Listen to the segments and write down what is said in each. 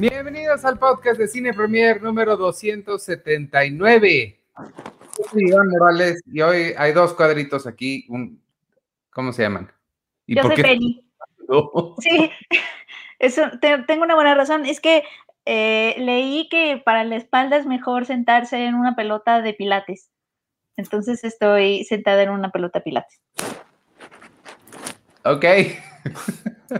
Bienvenidos al podcast de Cine Premier número 279. Yo soy Iván Morales y hoy hay dos cuadritos aquí. Un, ¿Cómo se llaman? ¿Y Yo soy Penny. Sí, eso, tengo una buena razón. Es que eh, leí que para la espalda es mejor sentarse en una pelota de pilates. Entonces estoy sentada en una pelota de pilates. Ok.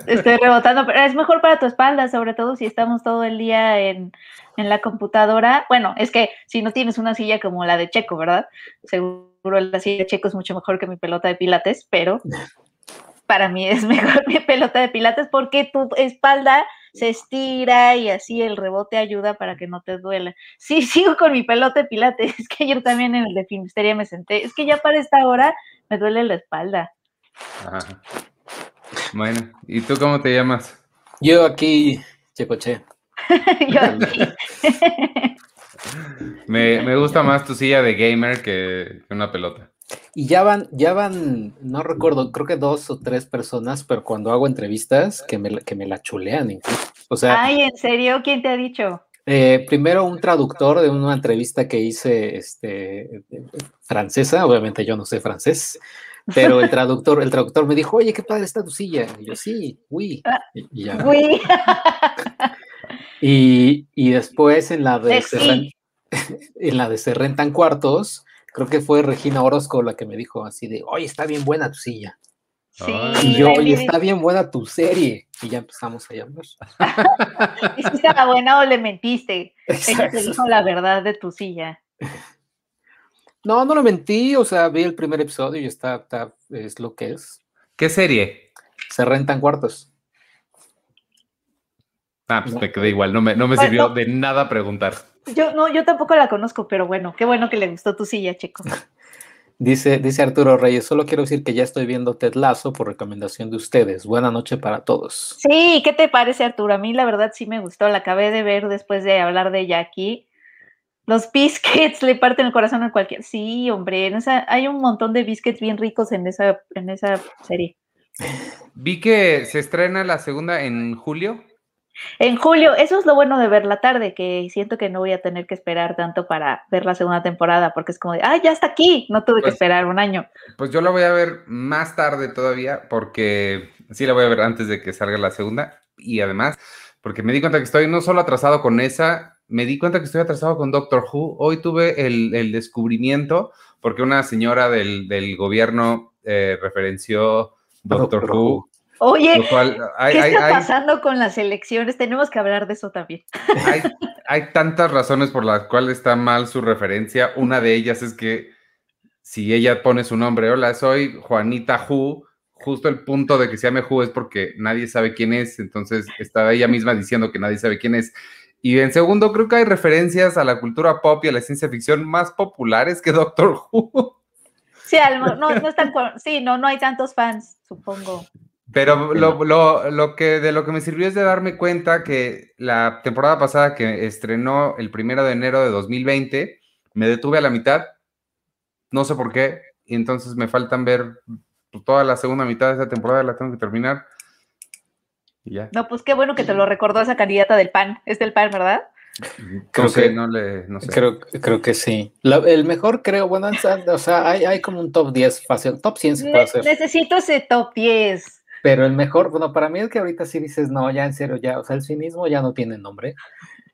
Estoy rebotando, pero es mejor para tu espalda, sobre todo si estamos todo el día en, la computadora. Bueno, es que si no tienes una silla como la de Checo, ¿verdad? Seguro la silla de Checo es mucho mejor que mi pelota de pilates, pero para mí es mejor mi pelota de pilates porque tu espalda se estira y así el rebote ayuda para que no te duela. Sí, sigo con mi pelota de pilates, es que ayer también en el de Finisteria me senté, es que ya para esta hora me duele la espalda. Ajá. Bueno, ¿y tú cómo te llamas? Yo aquí, Checoche. Yo aquí. me, gusta más tu silla de gamer que, una pelota. Y ya van, ya van, no recuerdo, creo que dos o tres personas, pero cuando hago entrevistas que me, que me la chulean incluso. O sea, Ay, ¿en serio? ¿Quién te ha dicho? Eh, primero un traductor de una entrevista que hice este, francesa, obviamente yo no sé francés, pero el traductor, el traductor me dijo, oye, qué padre está tu silla. Y yo, sí, uy. Ah, y, y, después en la de Serren, en la de Se rentan cuartos, creo que fue Regina Orozco la que me dijo así de, oye, está bien buena tu silla. Sí, y yo, oye, está bien buena tu serie. Y ya empezamos a llamar. ¿Y si estaba buena o le mentiste? Ella te dijo la verdad de tu silla. No, no lo mentí, o sea, vi el primer episodio y está, está, es lo que es. ¿Qué serie? Se rentan cuartos. Ah, pues me quedé igual, no me, no me sirvió de nada preguntar. Yo no, yo tampoco la conozco, pero bueno, qué bueno que le gustó tu silla, chico. Dice, dice Arturo Reyes, solo quiero decir que ya estoy viendo Ted Lazo por recomendación de ustedes. Buena noche para todos. Sí, ¿qué te parece, Arturo? A mí la verdad sí me gustó, la acabé de ver después de hablar de ella aquí. Los biscuits le parten el corazón a cualquier. Sí, hombre, en esa, hay un montón de biscuits bien ricos en esa, en esa serie. Vi que se estrena la segunda en julio. En julio, eso es lo bueno de ver la tarde, que siento que no voy a tener que esperar tanto para ver la segunda temporada, porque es como de, ah, ya está aquí, no tuve que pues esperar un año. Pues yo la voy a ver más tarde todavía, porque sí la voy a ver antes de que salga la segunda, y además, porque me di cuenta que estoy no solo atrasado con esa, me di cuenta que estoy atrasado con Doctor Who. Hoy tuve el, descubrimiento porque una señora del, gobierno eh, referenció Doctor, Who. Oye, ¿qué está pasando con las elecciones? Tenemos que hablar de eso también. Hay, tantas razones por las cuales está mal su referencia. Una de ellas es que si ella pone su nombre, hola, soy Juanita Who, justo el punto de que se llame Who es porque nadie sabe quién es, entonces está ella misma diciendo que nadie sabe quién es. Y en segundo, creo que hay referencias a la cultura pop y a la ciencia ficción más populares que Doctor Who. Sí, no, no, están, sí no, no hay tantos fans, supongo. Pero lo, lo, lo, que de lo que me sirvió es de darme cuenta que la temporada pasada que estrenó el primero de enero de 2020, me detuve a la mitad, no sé por qué, y entonces me faltan ver toda la segunda mitad de esa temporada, la tengo que terminar. No, pues qué bueno que te lo recordó esa candidata del PAN. Es del PAN, ¿verdad? Creo que, no le, no sé. Creo, creo que sí. el mejor creo, bueno, o sea, hay, hay, como un top 10 fácil, top 100 se puede hacer. Necesito ese top 10. Pero el mejor, bueno, para mí es que ahorita sí dices, no, ya en serio, ya, o sea, el cinismo ya no tiene nombre.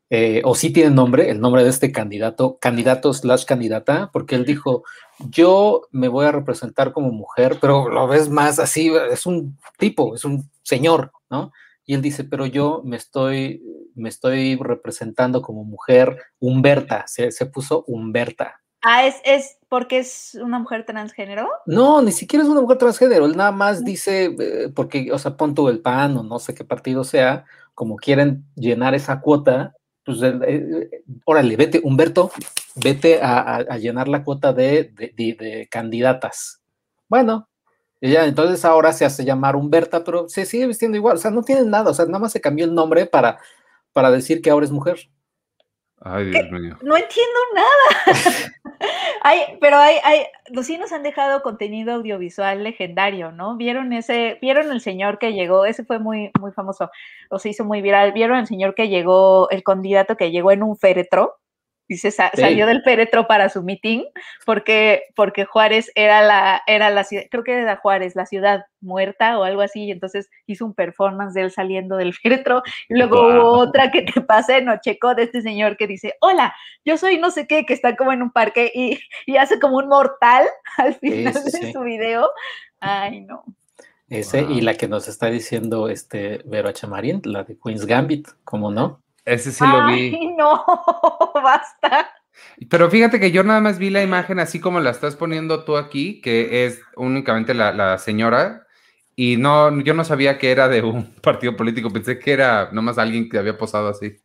Eh, o sí tiene nombre, el nombre de este candidato, candidato slash candidata, porque él dijo, yo me voy a representar como mujer, pero lo ves más así, es un tipo, es un señor, ¿no? Y él dice, pero yo me estoy, me estoy representando como mujer, Humberta, se, se puso Humberta. Ah, ¿es, ¿es porque es una mujer transgénero? No, ni siquiera es una mujer transgénero, él nada más dice, eh, porque, o sea, pon tú el PAN o no sé qué partido sea, como quieren llenar esa cuota, pues eh, eh, órale, vete, Humberto, vete a, llenar la cuota de, de, candidatas. Bueno, ella entonces ahora se hace llamar Humberta, pero se sigue vistiendo igual, o sea, no tiene nada, o sea, nada más se cambió el nombre para, para decir que ahora es mujer. Ay, Dios mío. No entiendo nada. hay, pero hay, hay, los sí nos han dejado contenido audiovisual legendario, ¿no? Vieron ese, vieron el señor que llegó, ese fue muy, muy famoso, o se hizo muy viral. Vieron el señor que llegó, el candidato que llegó en un féretro Dice, salió del féretro para su meeting porque, porque Juárez era la, era la ciudad, creo que era Juárez, la ciudad muerta o algo así, y entonces hizo un performance de él saliendo del féretro, y luego hubo otra que te pasé, no checó de este señor que dice, hola, yo soy no sé qué, que está como en un parque y, y hace como un mortal al final de su video. Ay, no. Ese, y la que nos está diciendo este Vero Chamarín, la de Queen's Gambit, ¿cómo no? Ese sí lo vi. Ay, no, basta. Pero fíjate que yo nada más vi la imagen así como la estás poniendo tú aquí, que es únicamente la, señora, y no, yo no sabía que era de un partido político, pensé que era nomás alguien que había posado así.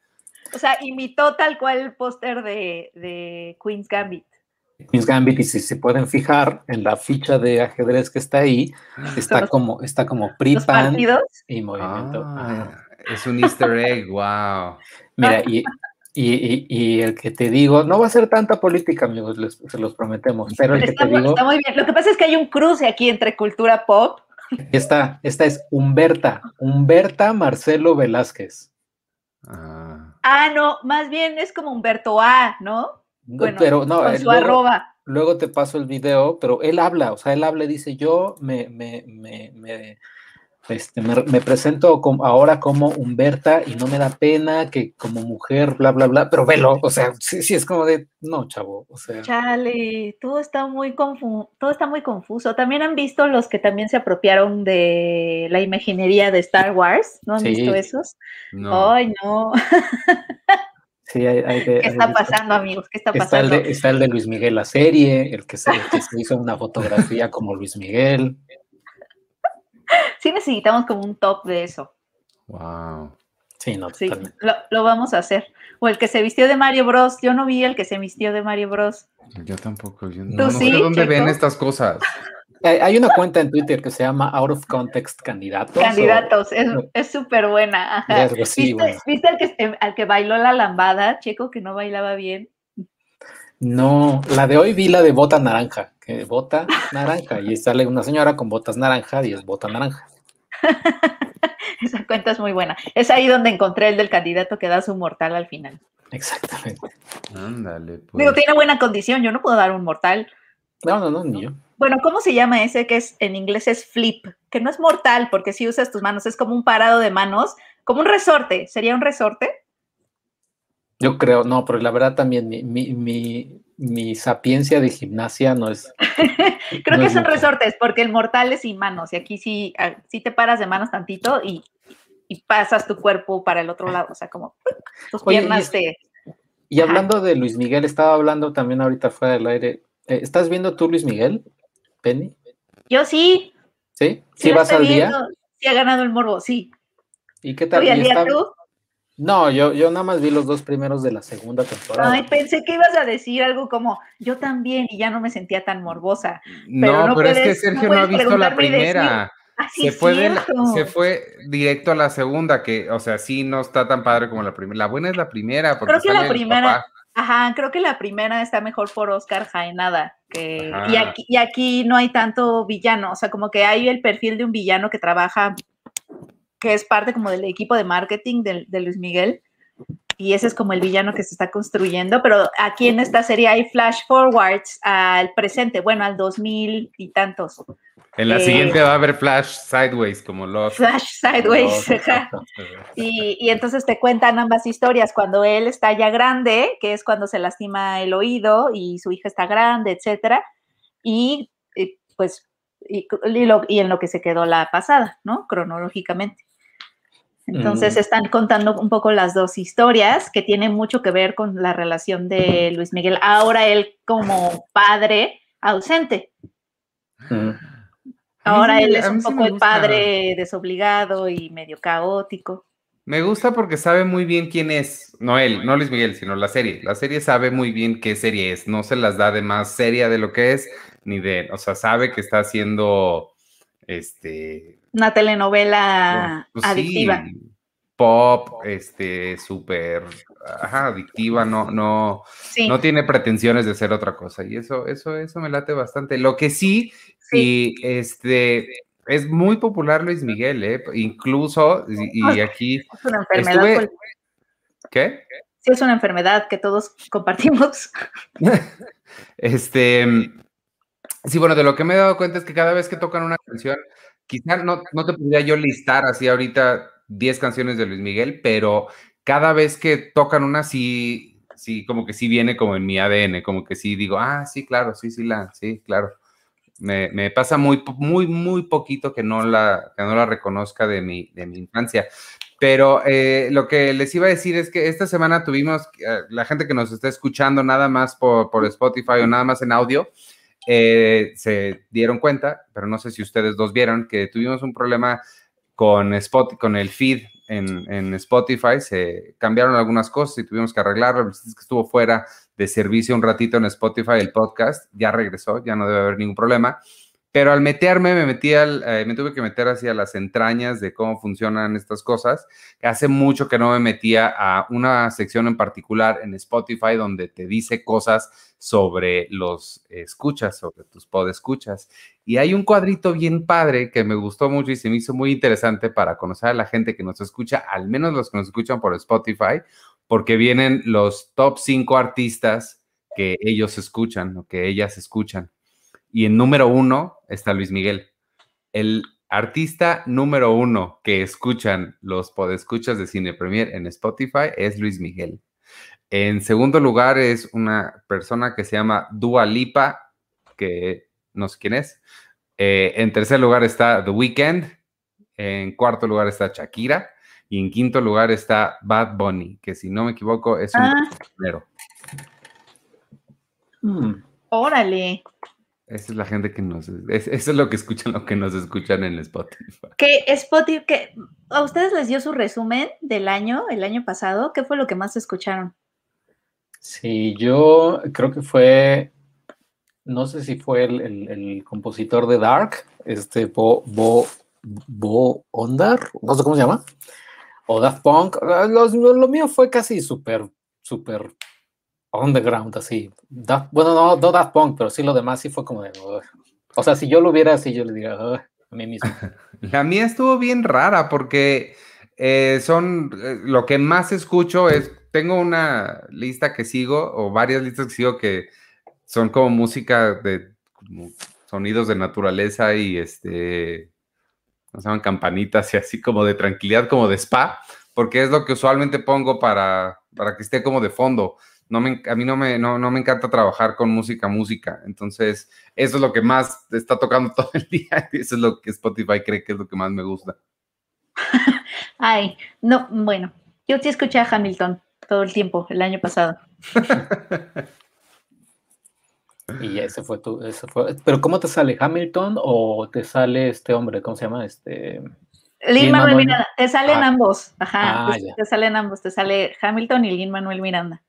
O sea, imitó tal cual el póster de, de Queen's Gambit. Queen's Gambit, y si se pueden fijar en la ficha de ajedrez que está ahí, está como, está como PRI, y Movimiento. Ah. Es un easter egg, wow. Mira, y, y, el que te digo, no va a ser tanta política, amigos, se los prometemos, pero el que te digo... Está muy bien, lo que pasa es que hay un cruce aquí entre cultura pop. Esta, esta es Humberta, Humberta Marcelo Velázquez. Ah. ah no, más bien es como Humberto A, ¿no? Bueno, pero no, con su arroba. Luego te paso el video, pero él habla, o sea, él habla y dice, yo me, me, me, me este, me, presento ahora como Humberta y no me da pena que como mujer, bla, bla, bla, pero velo, o sea, sí, sí es como de, no, chavo, o sea. Chale, todo está muy confuso, todo está muy confuso. También han visto los que también se apropiaron de la imaginería de Star Wars, ¿no han visto esos? No. Ay, no. Sí, hay, ¿Qué está pasando, amigos? ¿Qué está pasando? Está el, de, Luis Miguel, la serie, el que, se, el que se hizo una fotografía como Luis Miguel sí necesitamos como un top de eso. Wow. Sí, no, sí, lo, vamos a hacer. O el que se vistió de Mario Bros. Yo no vi el que se vistió de Mario Bros. Yo tampoco. Yo no, sé dónde ven estas cosas. Hay una cuenta en Twitter que se llama Out of Context Candidatos. Candidatos, es súper buena. ¿Viste, al, que, al que bailó la lambada, Checo, que no bailaba bien? No, la de hoy vi la de bota naranja, que bota naranja, y sale una señora con botas naranja y es bota naranja. Esa cuenta es muy buena. Es ahí donde encontré el del candidato que da su mortal al final. Exactamente. Ándale. Pues. Digo, tiene buena condición, yo no puedo dar un mortal. No, no, no, ni yo. Bueno, ¿cómo se llama ese que es en inglés es flip? Que no es mortal porque si usas tus manos, es como un parado de manos, como un resorte. ¿Sería un resorte? Yo creo, no, pero la verdad también mi, mi, mi, sapiencia de gimnasia no es. creo que son resortes, porque el mortal es sin manos, y aquí sí, ah, sí te paras de manos tantito y, pasas tu cuerpo para el otro lado, o sea, como tus piernas y, te. Y hablando de Luis Miguel, estaba hablando también ahorita fuera del aire. Eh, ¿Estás viendo tú Luis Miguel, Penny? Yo sí. ¿Sí? ¿Sí, vas al día? Sí, ha ganado el morbo, sí. ¿Y qué tal? ¿Y tú? No, yo, yo nada más vi los dos primeros de la segunda temporada. Ay, pensé que ibas a decir algo como yo también y ya no me sentía tan morbosa. Pero no, pero es que Sergio no, ha visto la primera. Se, fue se fue directo a la segunda, que, o sea, sí no está tan padre como la primera. La buena es la primera. Porque creo que la primera, ajá, creo que la primera está mejor por Oscar Jaenada. Que, y, aquí, y aquí no hay tanto villano, o sea, como que hay el perfil de un villano que trabaja que es parte como del equipo de marketing de, Luis Miguel. Y ese es como el villano que se está construyendo, pero aquí en esta serie hay flash forwards al presente, bueno, al 2000 y tantos. En la siguiente va a haber flash sideways, como los. Flash sideways. y, y, entonces te cuentan ambas historias. Cuando él está ya grande, que es cuando se lastima el oído y su hija está grande, etcétera. Y, y pues, y, y, en lo que se quedó la pasada, ¿no? Cronológicamente. Entonces mm. están contando un poco las dos historias que tienen mucho que ver con la relación de Luis Miguel. Ahora él como padre ausente. Mm. Ahora él es un poco el padre desobligado y medio caótico. Me gusta porque sabe muy bien quién es, no él, no Luis Miguel, sino la serie. La serie sabe muy bien qué serie es, no se las da de más seria de lo que es, ni de, o sea, sabe que está haciendo este una telenovela pues adictiva. pop, este, súper adictiva, no, no, no tiene pretensiones de ser otra cosa. Y eso, eso, eso me late bastante. Lo que sí, sí. y este es muy popular Luis Miguel, ¿eh? incluso, y, aquí... Es una enfermedad. ¿Qué? Sí, es una enfermedad que todos compartimos. este, sí, bueno, de lo que me he dado cuenta es que cada vez que tocan una canción, quizá no, no te podría yo listar así ahorita 10 canciones de Luis Miguel, pero cada vez que tocan una, sí, sí, como que sí viene como en mi ADN, como que sí digo, ah, sí, claro, sí, sí, la, sí, claro. Me, pasa muy, muy, muy poquito que no la, no la reconozca de mi, de mi infancia. Pero eh, lo que les iba a decir es que esta semana tuvimos, eh, la gente que nos está escuchando nada más por, por Spotify o nada más en audio, eh, se dieron cuenta, pero no sé si ustedes dos vieron, que tuvimos un problema con, Spot, con el feed en, en, Spotify, se cambiaron algunas cosas y tuvimos que arreglarlo. Estuvo fuera de servicio un ratito en Spotify el podcast, ya regresó, ya no debe haber ningún problema. Pero al meterme, me metí al, eh, me tuve que meter hacia las entrañas de cómo funcionan estas cosas. Hace mucho que no me metía a una sección en particular en Spotify donde te dice cosas sobre los escuchas, sobre tus podescuchas. Y hay un cuadrito bien padre que me gustó mucho y se me hizo muy interesante para conocer a la gente que nos escucha, al menos los que nos escuchan por Spotify, porque vienen los top 5 artistas que ellos escuchan o que ellas escuchan. Y en número uno está Luis Miguel. El artista número uno que escuchan los podescuchas de Cine Premier en Spotify es Luis Miguel. En segundo lugar es una persona que se llama Dua Lipa, que no sé quién es. Eh, en tercer lugar está The Weeknd. En cuarto lugar está Shakira. Y en quinto lugar está Bad Bunny, que si no me equivoco es un ah. primero. Hmm. Órale. Esa es la gente que nos... eso es lo que escuchan, lo que nos escuchan en Spotify. Que Spotify, que a ustedes les dio su resumen del año, el año pasado. ¿Qué fue lo que más escucharon? Sí, yo creo que fue, no sé si fue el, compositor de Dark, este Bo, Bo, Bo Ondar, no sé cómo se llama, o Daft Punk. lo mío fue casi súper, súper underground, así. bueno, no, no Daft Punk, pero sí lo demás sí fue como de. o sea, si yo lo hubiera así, yo le diría a mí mismo. La mía estuvo bien rara porque eh, son. Eh, lo que más escucho es. Tengo una lista que sigo, o varias listas que sigo que son como música de sonidos de naturaleza y este. No se llaman campanitas y así como de tranquilidad, como de spa, porque es lo que usualmente pongo para, para que esté como de fondo no me, a mí no me, no, me encanta trabajar con música, música. Entonces, eso es lo que más está tocando todo el día. Eso es lo que Spotify cree que es lo que más me gusta. Ay, no, bueno, yo sí escuché a Hamilton todo el tiempo, el año pasado. y ese fue tu, ese fue, pero ¿cómo te sale? ¿Hamilton o te sale este hombre? ¿Cómo se llama? Este. Lin Manuel Miranda, te salen ah. ambos, ajá, ah, te, te, salen ambos, te sale Hamilton y Lin Manuel Miranda.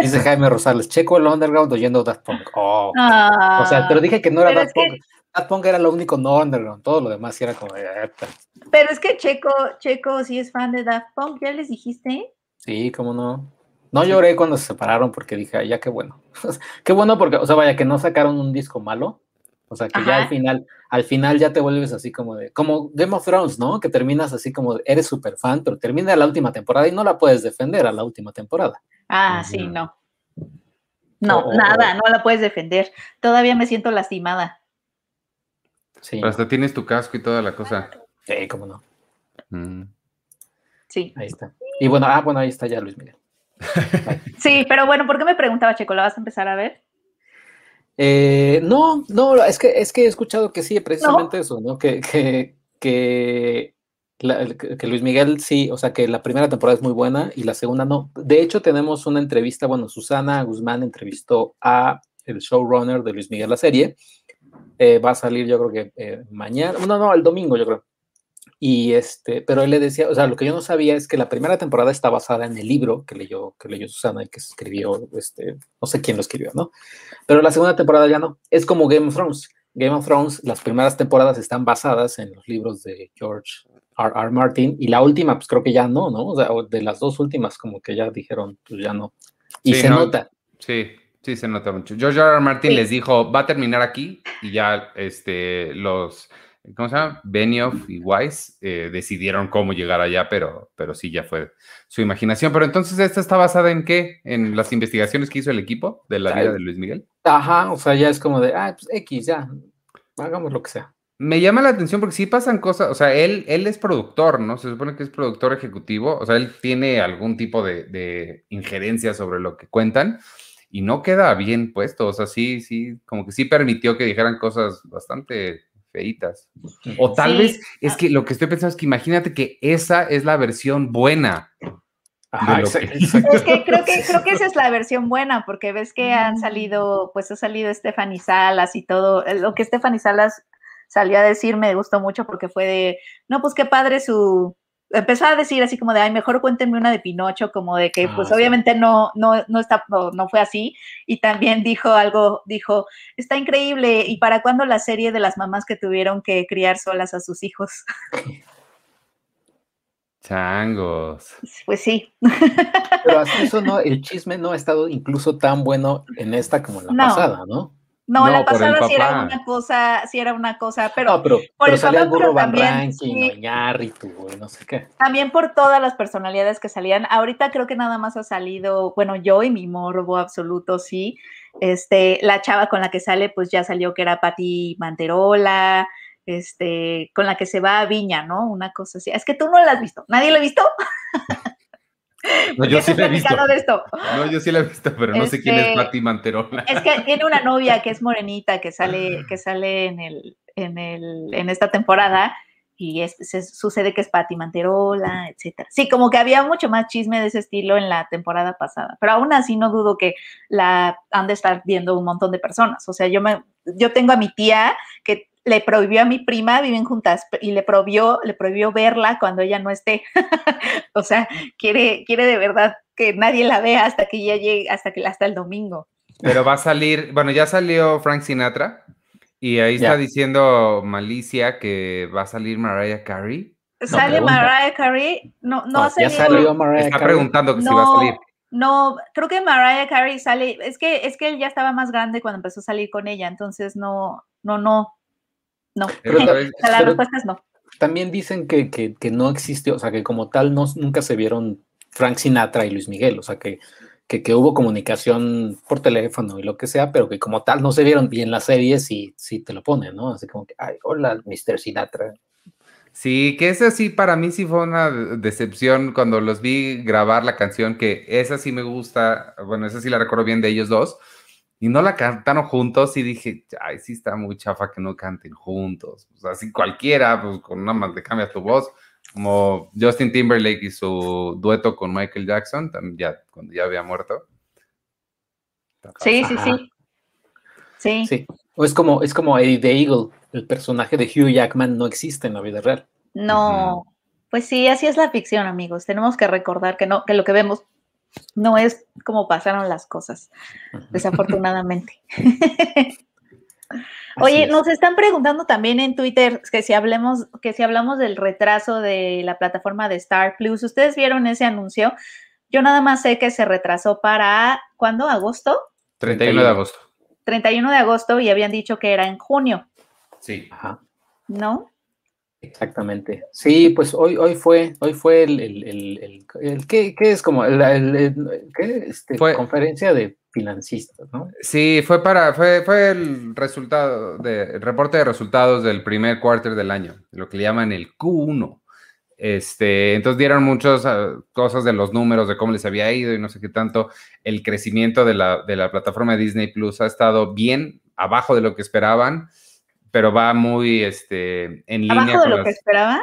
Dice, Jaime Rosales, checo el underground oyendo Daft Punk. Oh. o sea, pero dije que no era Daft Punk. Daft Punk era lo único no underground, todo lo demás era como... Pero es que Checo, Checo sí es fan de Daft Punk, ¿ya les dijiste? Sí, cómo no. No lloré cuando se separaron porque dije, ya qué bueno. qué bueno porque, o sea, vaya, que no sacaron un disco malo. O sea, que ya al final, al final ya te vuelves así como de, como Game of Thrones, ¿no? Que terminas así como, eres súper fan, pero termina la última temporada y no la puedes defender a la última temporada. Ah, sí, no. No, nada, no la puedes defender. Todavía me siento lastimada. Sí. Pero hasta tienes tu casco y toda la cosa. Sí, cómo no. Mm. Sí. Ahí está. Y bueno, ah, bueno, ahí está ya Luis Miguel. sí, pero bueno, ¿por qué me preguntaba, Checo? ¿La vas a empezar a ver? Eh, no, no, es que, es que he escuchado que sí, precisamente eso, ¿no? Que, que, que que Luis Miguel sí, o sea que la primera temporada es muy buena y la segunda no. De hecho, tenemos una entrevista, bueno, Susana Guzmán entrevistó a el showrunner de Luis Miguel la serie. Eh, va a salir yo creo que eh, mañana, no, no, el domingo yo creo. Y este, pero él le decía, o sea, lo que yo no sabía es que la primera temporada está basada en el libro que leyó, que leyó Susana y que escribió, este, no sé quién lo escribió, ¿no? Pero la segunda temporada ya no. Es como Game of Thrones Game of Thrones, las primeras temporadas están basadas en los libros de George R. R. Martin y la última, pues creo que ya no, ¿no? O sea, de las dos últimas, como que ya dijeron, pues ya no. Y se nota. Sí, sí, se nota mucho. George R. R. Martin les dijo, va a terminar aquí y ya este, los ¿cómo se llama? Benioff y Weiss eh, decidieron cómo llegar allá, pero, pero sí, ya fue su imaginación. Pero entonces, ¿esta está basada en qué? ¿En las investigaciones que hizo el equipo de la vida de Luis Miguel? Ajá, o sea, ya es como de, ah, pues X, ya, hagamos lo que sea. Me llama la atención porque sí pasan cosas, o sea, él, él es productor, ¿no? Se supone que es productor ejecutivo, o sea, él tiene algún tipo de, de injerencia sobre lo que cuentan y no queda bien puesto, o sea, sí, sí, como que sí permitió que dijeran cosas bastante feitas. O tal vez es que lo que estoy pensando es que imagínate que esa es la versión buena. Es que creo, que creo que esa es la versión buena, porque ves que han mm. salido, pues ha salido Stephanie Salas y todo. Lo que Stephanie Salas salió a decir me gustó mucho porque fue de, no, pues qué padre su, empezó a decir así como de, ay, mejor cuéntenme una de Pinocho, como de que pues ah, obviamente no, no, no, está, no, fue así. Y también dijo algo, dijo, está increíble, ¿y para cuándo la serie de las mamás que tuvieron que criar solas a sus hijos? Changos. Pues sí. Pero así eso no, el chisme no ha estado incluso tan bueno en esta como en la pasada, ¿no? No, la pasada sí era una cosa, sí era una cosa, pero, no, pero, por pero salía el burro Van Ranking, no sé qué. También por todas las personalidades que salían. Ahorita creo que nada más ha salido, bueno, yo y mi morbo absoluto, sí. Este, la chava con la que sale, pues ya salió que era Patti Manterola, este, con la que se va a Viña, ¿no? Una cosa así. Es que tú no la has visto. ¿Nadie la ha visto? No, yo sí la he visto. No, yo sí la he visto, pero no sé quién es este, Patti Manterola. Es que tiene una novia que es morenita, que sale, que sale en, el, en, el, en esta temporada, y es, se, sucede que es Patti Manterola, etcétera. Sí, como que había mucho más chisme de ese estilo en la temporada pasada, pero aún así no dudo que la han de estar viendo un montón de personas. O sea, yo me, yo tengo a mi tía que le prohibió a mi prima, viven juntas, y le prohibió, le prohibió verla cuando ella no esté. o sea, quiere, quiere de verdad que nadie la vea hasta que ella llegue, hasta que hasta el domingo. Pero va a salir, bueno, ya salió Frank Sinatra y ahí está diciendo Malicia que va a salir Mariah Carey. ¿Sale Mariah Carey? No, no, ha salido. Ya salió Mariah Está preguntando que si va a salir. No, creo que Mariah Carey sale, es que, es que él ya estaba más grande cuando empezó a salir con ella, entonces no, no, no, no, la respuesta es no. También dicen que, que, no existe, o sea, que como tal no, nunca se vieron Frank Sinatra y Luis Miguel, o sea, que, que, hubo comunicación por teléfono y lo que sea, pero que como tal no se vieron. Y en la serie sí, sí te lo ponen, ¿no? Así como que, ay, hola, Mr. Sinatra. Sí, que esa sí para mí sí fue una decepción cuando los vi grabar la canción, que esa sí me gusta, bueno, esa sí la recuerdo bien de ellos dos, y no la cantaron juntos y dije, ay, sí está muy chafa que no canten juntos. O sea, así cualquiera, pues con una más le cambias tu voz, como Justin Timberlake y su dueto con Michael Jackson, también ya, cuando ya había muerto. Sí, sí, sí. Sí. Sí. O es como, es como Eddie the Eagle, el personaje de Hugh Jackman no existe en la vida real. No, pues sí, así es la ficción, amigos. Tenemos que recordar que no, que lo que vemos no es como pasaron las cosas, desafortunadamente. Oye, nos están preguntando también en Twitter que si hablemos, que si hablamos del retraso de la plataforma de Star Plus. ¿Ustedes vieron ese anuncio? Yo nada más sé que se retrasó para ¿cuándo? ¿Agosto? 31 de agosto. 31 de agosto y habían dicho que era en junio. Sí. Ajá. ¿No? Exactamente. Sí, pues hoy, hoy fue, hoy fue el, el, el, ¿qué, es como el, este, conferencia de financistas, ¿no? Sí, fue para, fue, fue el resultado de, reporte de resultados del primer cuarto del año, lo que le llaman el Q1. Este, entonces dieron muchas ah, cosas de los números, de cómo les había ido y no sé qué tanto. El crecimiento de la, de la plataforma Disney Plus ha estado bien abajo de lo que esperaban pero va muy este, en línea. ¿Abajo de lo que esperaba?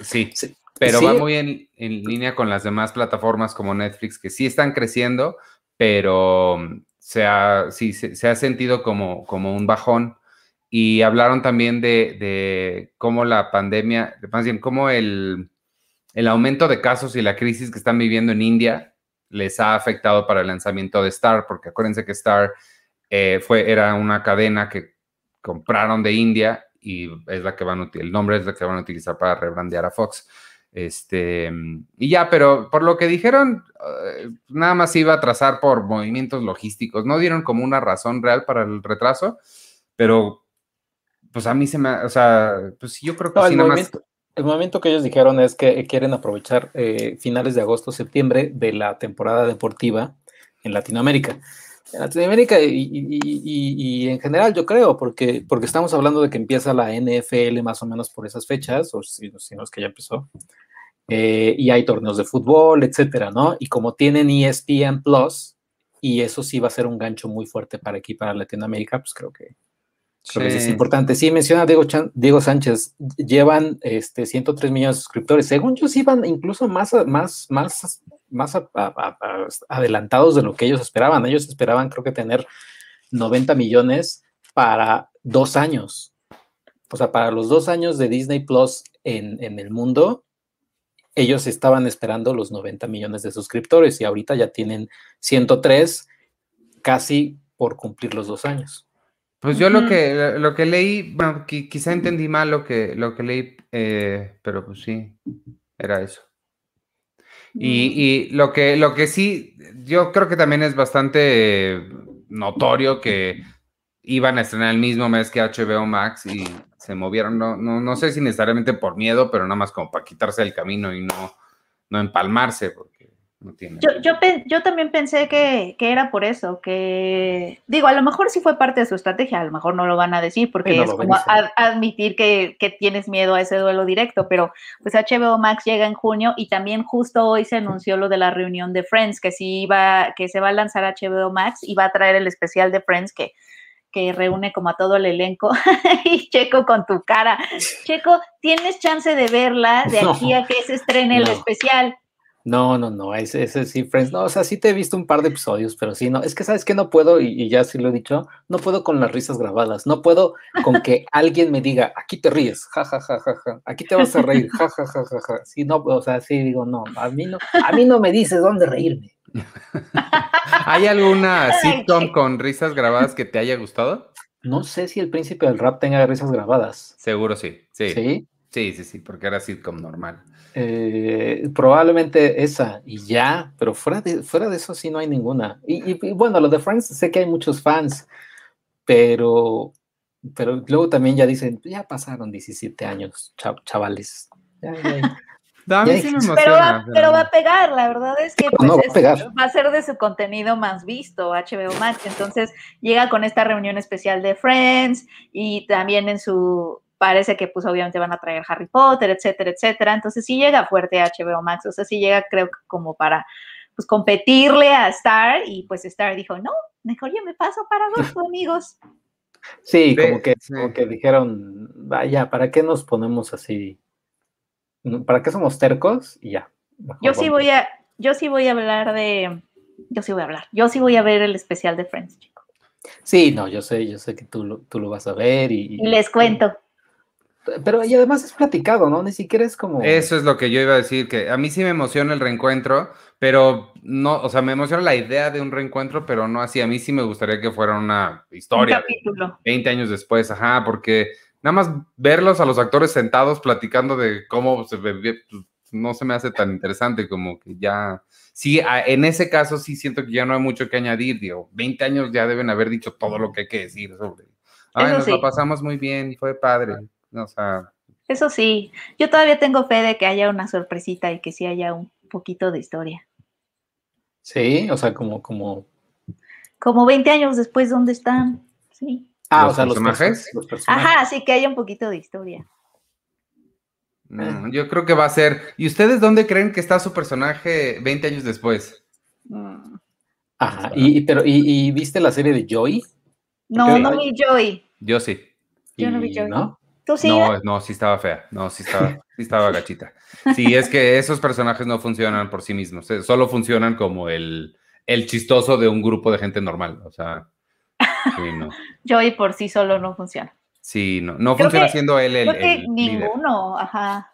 Sí, pero va muy en, línea con las demás plataformas como Netflix, que sí están creciendo, pero se ha, sí, se, ha sentido como, como un bajón. Y hablaron también de, cómo la pandemia, más bien cómo el, el aumento de casos y la crisis que están viviendo en India les ha afectado para el lanzamiento de Star, porque acuérdense que Star eh, fue, era una cadena que compraron de India y es la que van a el nombre es la que van a utilizar para rebrandear a Fox. Este, y ya, pero por lo que dijeron, eh, nada más iba a trazar por movimientos logísticos. No dieron como una razón real para el retraso, pero pues a mí se me, o sea, pues yo creo que sí, el, nada movimiento, más... el movimiento que ellos dijeron es que quieren aprovechar eh, finales de agosto, septiembre de la temporada deportiva en Latinoamérica. En Latinoamérica y, en general, yo creo, porque, porque estamos hablando de que empieza la NFL más o menos por esas fechas, o si, si no es que ya empezó. Eh, y hay torneos de fútbol, etcétera, ¿no? Y como tienen ESPN Plus, y eso sí va a ser un gancho muy fuerte para aquí, para Latinoamérica, pues creo que, es importante. Sí, menciona Diego, Diego Sánchez, llevan este, 103 millones de suscriptores. Según yo, sí van incluso más, más, más, más adelantados de lo que ellos esperaban. Ellos esperaban, creo que, tener 90 millones para dos años. O sea, para los dos años de Disney Plus en, en el mundo, ellos estaban esperando los 90 millones de suscriptores y ahorita ya tienen 103 casi por cumplir los dos años. Pues yo lo que lo que leí, bueno, quizá entendí mal lo que lo que leí, eh, pero pues sí, era eso. Y, y, lo que lo que sí, yo creo que también es bastante notorio que iban a estrenar el mismo mes que HBO Max y se movieron, no, no, no sé si necesariamente por miedo, pero nada más como para quitarse el camino y no, no empalmarse, porque no tiene. Yo, yo, yo también pensé que, que, era por eso, que digo, a lo mejor sí fue parte de su estrategia, a lo mejor no lo van a decir, porque es como admitir que, que, tienes miedo a ese duelo directo, pero pues HBO Max llega en junio y también justo hoy se anunció lo de la reunión de Friends, que sí iba, que se va a lanzar HBO Max y va a traer el especial de Friends que que reúne como a todo el elenco y Checo con tu cara. Checo, tienes chance de verla de aquí a que se estrene el especial. No, no, no, ese, ese sí, Friends, no, o sea, sí te he visto un par de episodios, pero sí, no, es que sabes que no puedo, y, ya sí lo he dicho, no puedo con las risas grabadas, no puedo con que alguien me diga, aquí te ríes, ja, ja, ja, ja, ja, aquí te vas a reír, ja, ja, ja, ja, ja, sí, no, o sea, sí digo, no, a mí no, a mí no me dices dónde reírme. ¿Hay alguna sitcom con risas grabadas que te haya gustado? No sé si el príncipe del rap tenga risas grabadas. Seguro sí. Sí. ¿Sí? Sí, sí, sí, porque era sitcom normal. Eh, probablemente esa y ya, pero fuera de, fuera de eso sí no hay ninguna. Y, bueno, lo de Friends sé que hay muchos fans, pero, pero luego también ya dicen, ya pasaron 17 años, chavales. Ya, ya, pero, va, pero, va, a pegar, la verdad es que pues, va, a ser de su contenido más visto, HBO Max. Entonces llega con esta reunión especial de Friends y también en su, parece que pues obviamente van a traer Harry Potter, etcétera, etcétera. Entonces sí llega fuerte HBO Max, o sea, sí llega creo que como para pues competirle a Star y pues Star dijo, no, mejor yo me paso para abajo, amigos. Sí, como que, como que dijeron, vaya, ¿para qué nos ponemos así? ¿Para qué somos tercos? Y ya. Yo sí voy a, yo sí voy a hablar de, yo sí voy a hablar, yo sí voy a ver el especial de Friends, chico. Sí, no, yo sé, yo sé que tú lo, tú lo vas a ver y, Les cuento. Pero y además es platicado, ¿no? Ni siquiera es como... Eso es lo que yo iba a decir, que a mí sí me emociona el reencuentro, pero no, o sea, me emociona la idea de un reencuentro, pero no así. A mí sí me gustaría que fuera una historia. Un capítulo. 20 años después, ajá, porque nada más verlos a los actores sentados platicando de cómo se ve, pues, no se me hace tan interesante como que ya, sí, en ese caso sí siento que ya no hay mucho que añadir, digo, 20 años ya deben haber dicho todo lo que hay que decir sobre, ay, nos lo pasamos muy bien, fue padre, o sea. Eso sí, yo todavía tengo fe de que haya una sorpresita y que sí haya un poquito de historia. Sí, o sea, como, como. Como 20 años después, ¿dónde están? Sí. Ah, o sea, los personajes. Ajá, sí que haya un poquito de historia. yo creo que va a ser. ¿Y ustedes dónde creen que está su personaje 20 años después? Mm. Ajá, y, pero, y, viste la serie de Joy? No, no vi Joy. Yo sí. Yo no vi Joy. ¿No? ¿Tú sí? No, no, sí estaba fea. No, sí estaba, sí estaba gachita. Sí, es que esos personajes no funcionan por sí mismos. Eh, solo funcionan como el, el chistoso de un grupo de gente normal. O sea. Joey por sí solo no funciona. Sí, no, no funciona siendo él el. Creo que ninguno, ajá.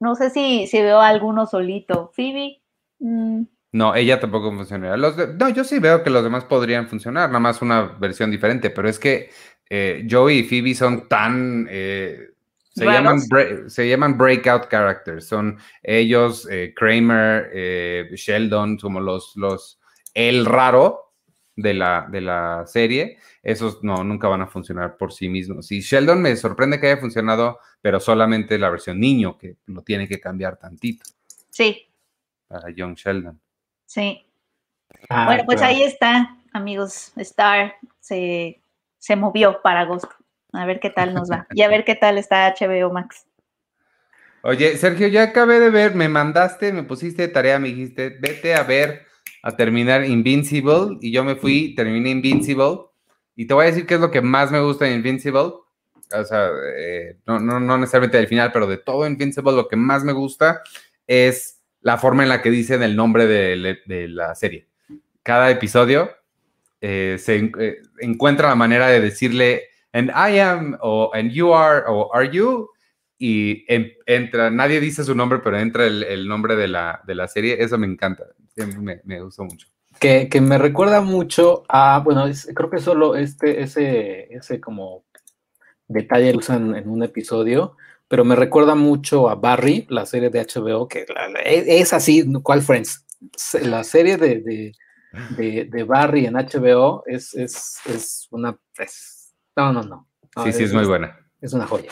No sé si, si veo a alguno solito. Phoebe. Mm. No, ella tampoco funcionaría. Los no, yo sí veo que los demás podrían funcionar, nada más una versión diferente, pero es que eh, Joey y Phoebe son tan... eh, se llaman, bre- se llaman breakout characters. Son ellos, eh, Kramer, eh, Sheldon, como los, los, el raro de la, de la serie. Esos no, nunca van a funcionar por sí mismos. Y Sheldon me sorprende que haya funcionado, pero solamente la versión niño, que lo tiene que cambiar tantito Sí, para Young Sheldon. sí. Ah, bueno, pues claro. ahí está, amigos. Star se, se movió para agosto. A ver qué tal nos va. Y a ver qué tal está HBO Max. Oye, Sergio, ya acabé de ver, me mandaste, me pusiste de tarea, me dijiste, vete a ver, a terminar Invincible, y yo me fui, terminé Invincible, y te voy a decir qué es lo que más me gusta de Invincible, o sea, eh, no, no, no necesariamente del final, pero de todo Invincible, lo que más me gusta es la forma en la que dicen el nombre de la serie. Cada episodio eh, se eh, encuentra la manera de decirle, and I am, o and you are, o are you, y en- entra, nadie dice su nombre, pero entra el, el nombre de la, de la serie, eso me encanta, me, me gustó mucho. Que, que me recuerda mucho a, bueno, es- creo que solo este, ese, ese como detalle lo usan en un episodio, pero me recuerda mucho a Barry, la serie de HBO, que la- es, así, ¿cuál Friends? La serie de, de- de Barry en HBO es, es, es una... es- no, no, no. no, Sí, sí, es muy buena. es una joya.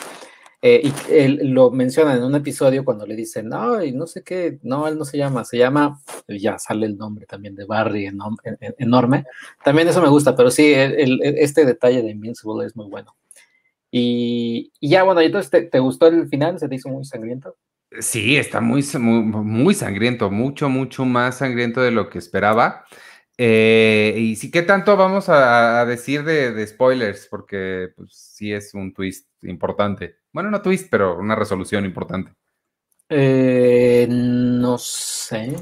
Eh, y él lo mencionan en un episodio cuando le dicen, no, y no sé qué, no, él no se llama, se llama, ya sale el nombre también de Barry en- en- enorme. También eso me gusta, pero sí, el- el- este detalle de Invincible es muy bueno. Y, y ya, bueno, y entonces, ¿te, te gustó el final? ¿Se te hizo muy sangriento? Sí, está muy, muy, muy sangriento, mucho, mucho más sangriento de lo que esperaba. Eh, y sí, ¿qué tanto vamos a, a decir de, de spoilers? Porque pues, sí es un twist importante. Bueno, no twist, pero una resolución importante. Eh, no sé.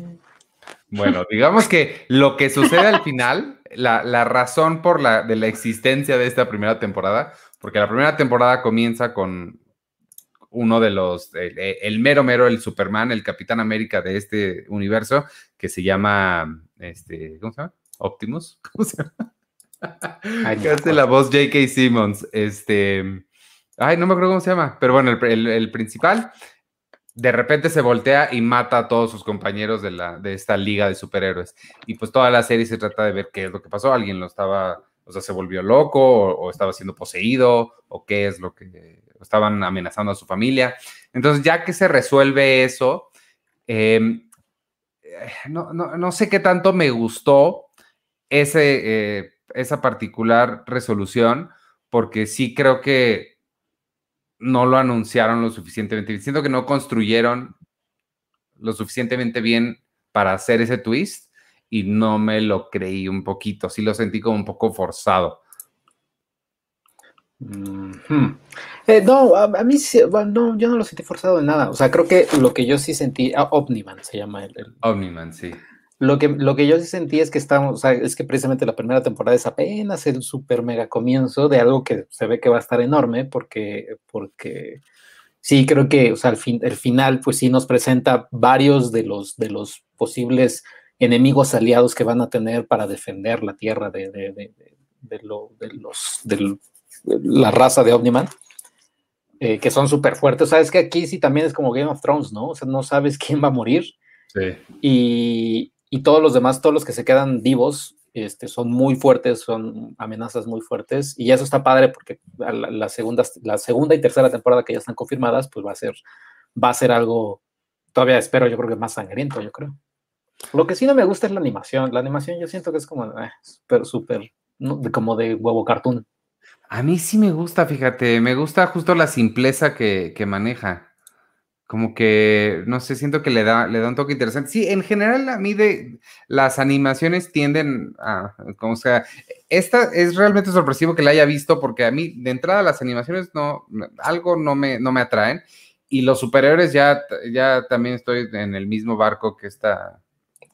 Bueno, digamos que lo que sucede al final, la, la razón por la, de la existencia de esta primera temporada, porque la primera temporada comienza con uno de los, el, el mero mero, el Superman, el Capitán América de este universo, que se llama, este, ¿cómo se llama? Optimus. ¿Cómo se llama? Ay, que hace la voz J.K. Simmons. Este, ay, no me acuerdo cómo se llama, pero bueno, el, el- el principal de repente se voltea y mata a todos sus compañeros de, la, de esta liga de superhéroes. Y pues toda la serie se trata de ver qué es lo que pasó. Alguien lo estaba, o sea, se volvió loco o, o estaba siendo poseído o qué es lo que estaban amenazando a su familia. Entonces, ya que se resuelve eso, eh, no, no- no sé qué tanto me gustó ese, eh, esa particular resolución, porque sí creo que no lo anunciaron lo suficientemente bien. Siento que no construyeron lo suficientemente bien para hacer ese twist y no me lo creí un poquito. Sí lo sentí como un poco forzado. Eh, no, a, a mí sí, bueno, no, yo no lo sentí forzado de nada. O sea, creo que lo que yo sí sentí, ah, Omniman se llama el, el- Omniman, sí. Lo que, lo que yo sí sentí es que estamos, o sea, es que precisamente la primera temporada es apenas el super mega comienzo de algo que se ve que va a estar enorme, porque, porque sí creo que, o sea, al fin, el final, pues sí nos presenta varios de los, de los posibles enemigos aliados que van a tener para defender la tierra de, de, de, de- de lo- de los, del- de la raza de Omniman. eh, que son súper fuertes. O sea, es que aquí sí también es como Game of Thrones, ¿no? O sea, no sabes quién va a morir Sí. y, y todos los demás, todos los que se quedan vivos, este, son muy fuertes, son amenazas muy fuertes, y eso está padre porque la, la segunda, la segunda y tercera temporada que ya están confirmadas, pues va a ser, va a ser algo, todavía espero, yo creo que más sangriento, yo creo. Lo que sí no me gusta es la animación, la animación yo siento que es como, eh, súper, súper, ¿no? como de huevo cartoon. A mí sí me gusta, fíjate, me gusta justo la simpleza que, que maneja. Como que, no sé, siento que le da, le da un toque interesante. Sí, en general a mí de las animaciones tienden a, como sea, esta es realmente sorpresivo que la haya visto porque a mí de entrada las animaciones no, algo no me, no me atraen y los superhéroes ya, ya también estoy en el mismo barco que esta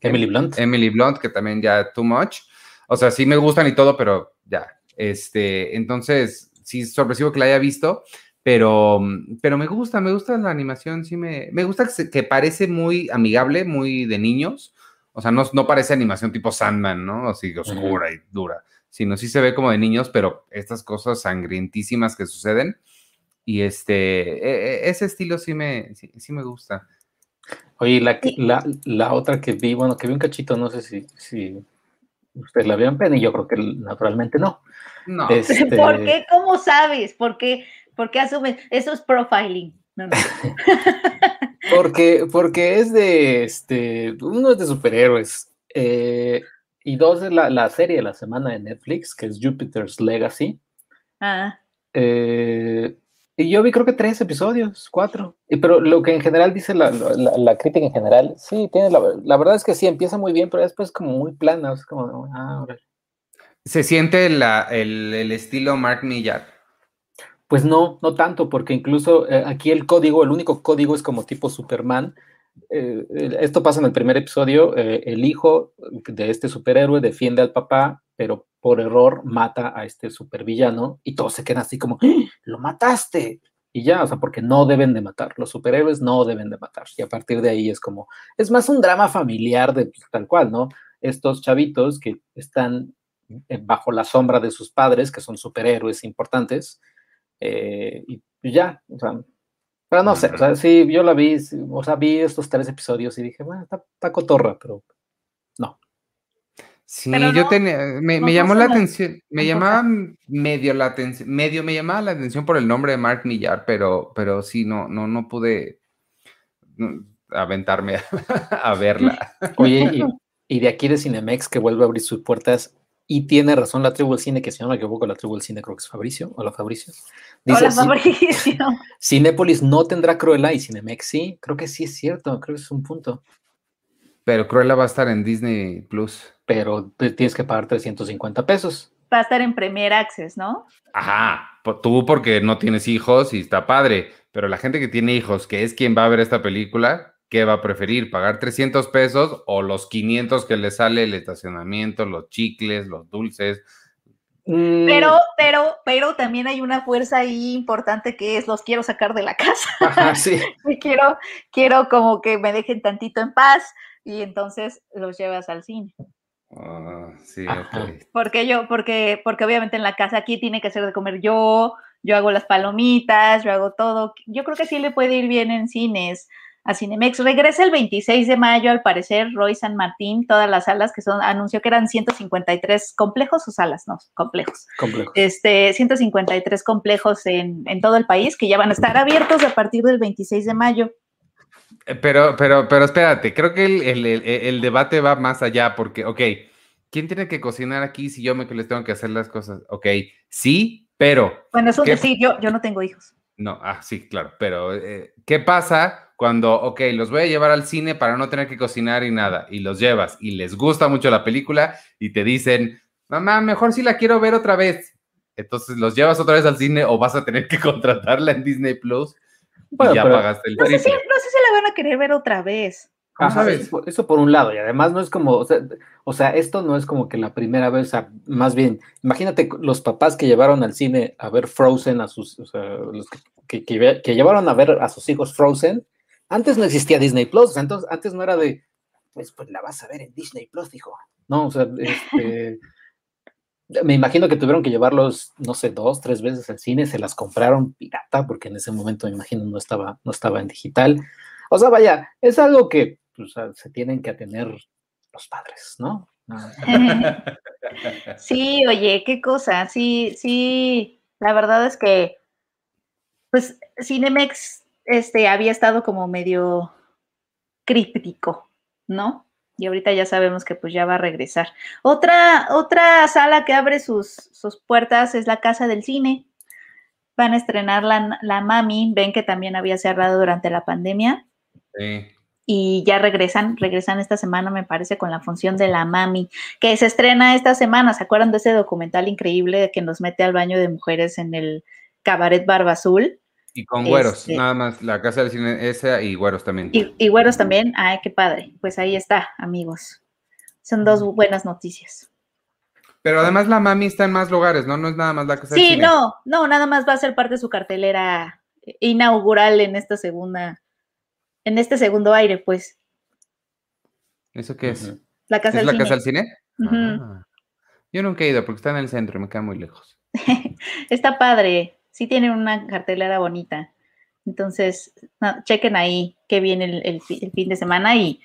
Emily Blunt. Emily Blunt, que también ya too much. O sea, sí me gustan y todo, pero ya. Este, entonces, sí es sorpresivo que la haya visto, pero, pero me gusta, me gusta la animación, sí me, me gusta que, se- que parece muy amigable, muy de niños. O sea, no, no parece animación tipo Sandman, ¿no? Así oscura y dura, sino sí se ve como de niños, pero estas cosas sangrientísimas que suceden. Y este, e, e, ese estilo sí me, sí, me gusta. Oye, la, la, la, otra que vi, bueno, que vi un cachito, no sé si, si ustedes la vieron, Penny, yo creo que naturalmente no. No. Este ¿Por qué? ¿Cómo sabes? ¿Por qué, ¿Por qué asumes? Eso es profiling. porque, porque es de, este, uno es de superhéroes. Eh, y dos es la, la, serie de la semana de Netflix, que es Jupiter's Legacy. Ah. Eh, y yo vi creo que tres episodios, cuatro. Y, pero lo que en general dice la, la, crítica en general, sí, tiene la, verdad es que sí, empieza muy bien, pero después como muy plana, es como, ah, ¿Se siente el, el, estilo Mark Millar? Pues no, no tanto, porque incluso eh, aquí el código, el único código es como tipo Superman, eh, esto pasa en el primer episodio, eh, el hijo de este superhéroe defiende al papá, pero por error mata a este supervillano y todos se quedan así como, ¡Ah! lo mataste. Y ya, o sea, porque no deben de matar, los superhéroes no deben de matar. Y a partir de ahí es como, es más un drama familiar pues, tal cual, ¿no? Estos chavitos que están eh, bajo la sombra de sus padres, que son superhéroes importantes, y ya, o sea, pero no sé, o sea, sí, yo la vi, o sea, vi estos tres episodios y dije, bueno, está, cotorra, pero no. Sí, yo tenía, me, llamó la atención, me llamaba medio la atención, medio me llamaba la atención por el nombre de Mark Millar, pero, pero sí, no, no, no pude aventarme a, verla. Oye, y, y, de aquí de Cinemex que vuelve a abrir sus puertas y tiene razón la tribu del cine, que si no me equivoco, la tribu del cine creo que es Fabricio, o la Fabricio. Dice, Hola, Fabricio. Cinépolis no tendrá Cruella y Cinemex sí. Creo que sí es cierto, creo que es un punto. Pero Cruella va a estar en Disney Plus. Pero tienes que pagar 350 pesos. Va a estar en Premier Access, ¿no? Ajá, tú porque no tienes hijos y está padre, pero la gente que tiene hijos, que es quien va a ver esta película, ¿qué va a preferir? ¿Pagar 300 pesos o los 500 que le sale el estacionamiento, los chicles, los dulces? Mm. Pero, pero, pero también hay una fuerza ahí importante que es los quiero sacar de la casa. Ajá, sí. quiero, quiero como que me dejen tantito en paz y entonces los llevas al cine. Ah, sí, Porque yo, porque, porque obviamente en la casa aquí tiene que ser de comer yo, yo hago las palomitas, yo hago todo. Yo creo que sí le puede ir bien en cines a Cinemex. Regresa el 26 de mayo, al parecer, Roy San Martín, todas las salas que son, anunció que eran 153 complejos o salas, no, complejos. Complejos. Este, 153 complejos en, en todo el país que ya van a estar abiertos a partir del 26 de mayo. Eh, pero, pero, pero espérate, creo que el, el, el, debate va más allá porque, ok, ¿quién tiene que cocinar aquí si yo me que les tengo que hacer las cosas? Ok, sí, pero... Bueno, es un decir, yo, yo no tengo hijos. No, ah, sí, claro, pero eh, ¿qué pasa cuando, ok, los voy a llevar al cine para no tener que cocinar y nada, y los llevas y les gusta mucho la película y te dicen, mamá, mejor si la quiero ver otra vez? Entonces los llevas otra vez al cine o vas a tener que contratarla en Disney Plus y ya pagaste el no sé, si, no sé si la van a querer ver otra vez. sabes? Eso, por un lado, y además no es como, o sea, o sea, esto no es como que la primera vez, más bien, imagínate los papás que llevaron al cine a ver Frozen a sus, o sea, los que, que, llevaron a ver a sus hijos Frozen, antes no existía Disney Plus, entonces antes no era de, pues, pues la vas a ver en Disney Plus, hijo. No, o sea, este, me imagino que tuvieron que llevarlos, no sé, dos, tres veces al cine, se las compraron pirata, porque en ese momento me imagino no estaba, no estaba en digital. O sea, vaya, es algo que se tienen que atener los padres, ¿no? Sí, oye, qué cosa, sí, sí, la verdad es que, pues, Cinemex este, había estado como medio críptico, ¿no? Y ahorita ya sabemos que pues ya va a regresar. Otra, otra sala que abre sus, sus puertas es la Casa del Cine. Van a estrenar la, la, Mami, ven que también había cerrado durante la pandemia. Sí. Y ya regresan, regresan esta semana, me parece, con la función de la Mami, que se estrena esta semana. ¿Se acuerdan de ese documental increíble que nos mete al baño de mujeres en el Cabaret Barba Azul? Y con güeros, este nada más, la casa del cine esa y güeros también. Y, güeros también, ay, qué padre. Pues ahí está, amigos. Son dos buenas noticias. Pero además la mami está en más lugares, ¿no? No es nada más la casa sí, del cine. Sí, no, no, nada más va a ser parte de su cartelera inaugural en esta segunda, en este segundo aire, pues. ¿Eso qué es? La casa ¿Es del la casa del cine? Ah. Yo nunca he ido porque está en el centro y me queda muy lejos. está padre. Sí tienen una cartelera bonita. Entonces, chequen ahí que viene el, fin de semana y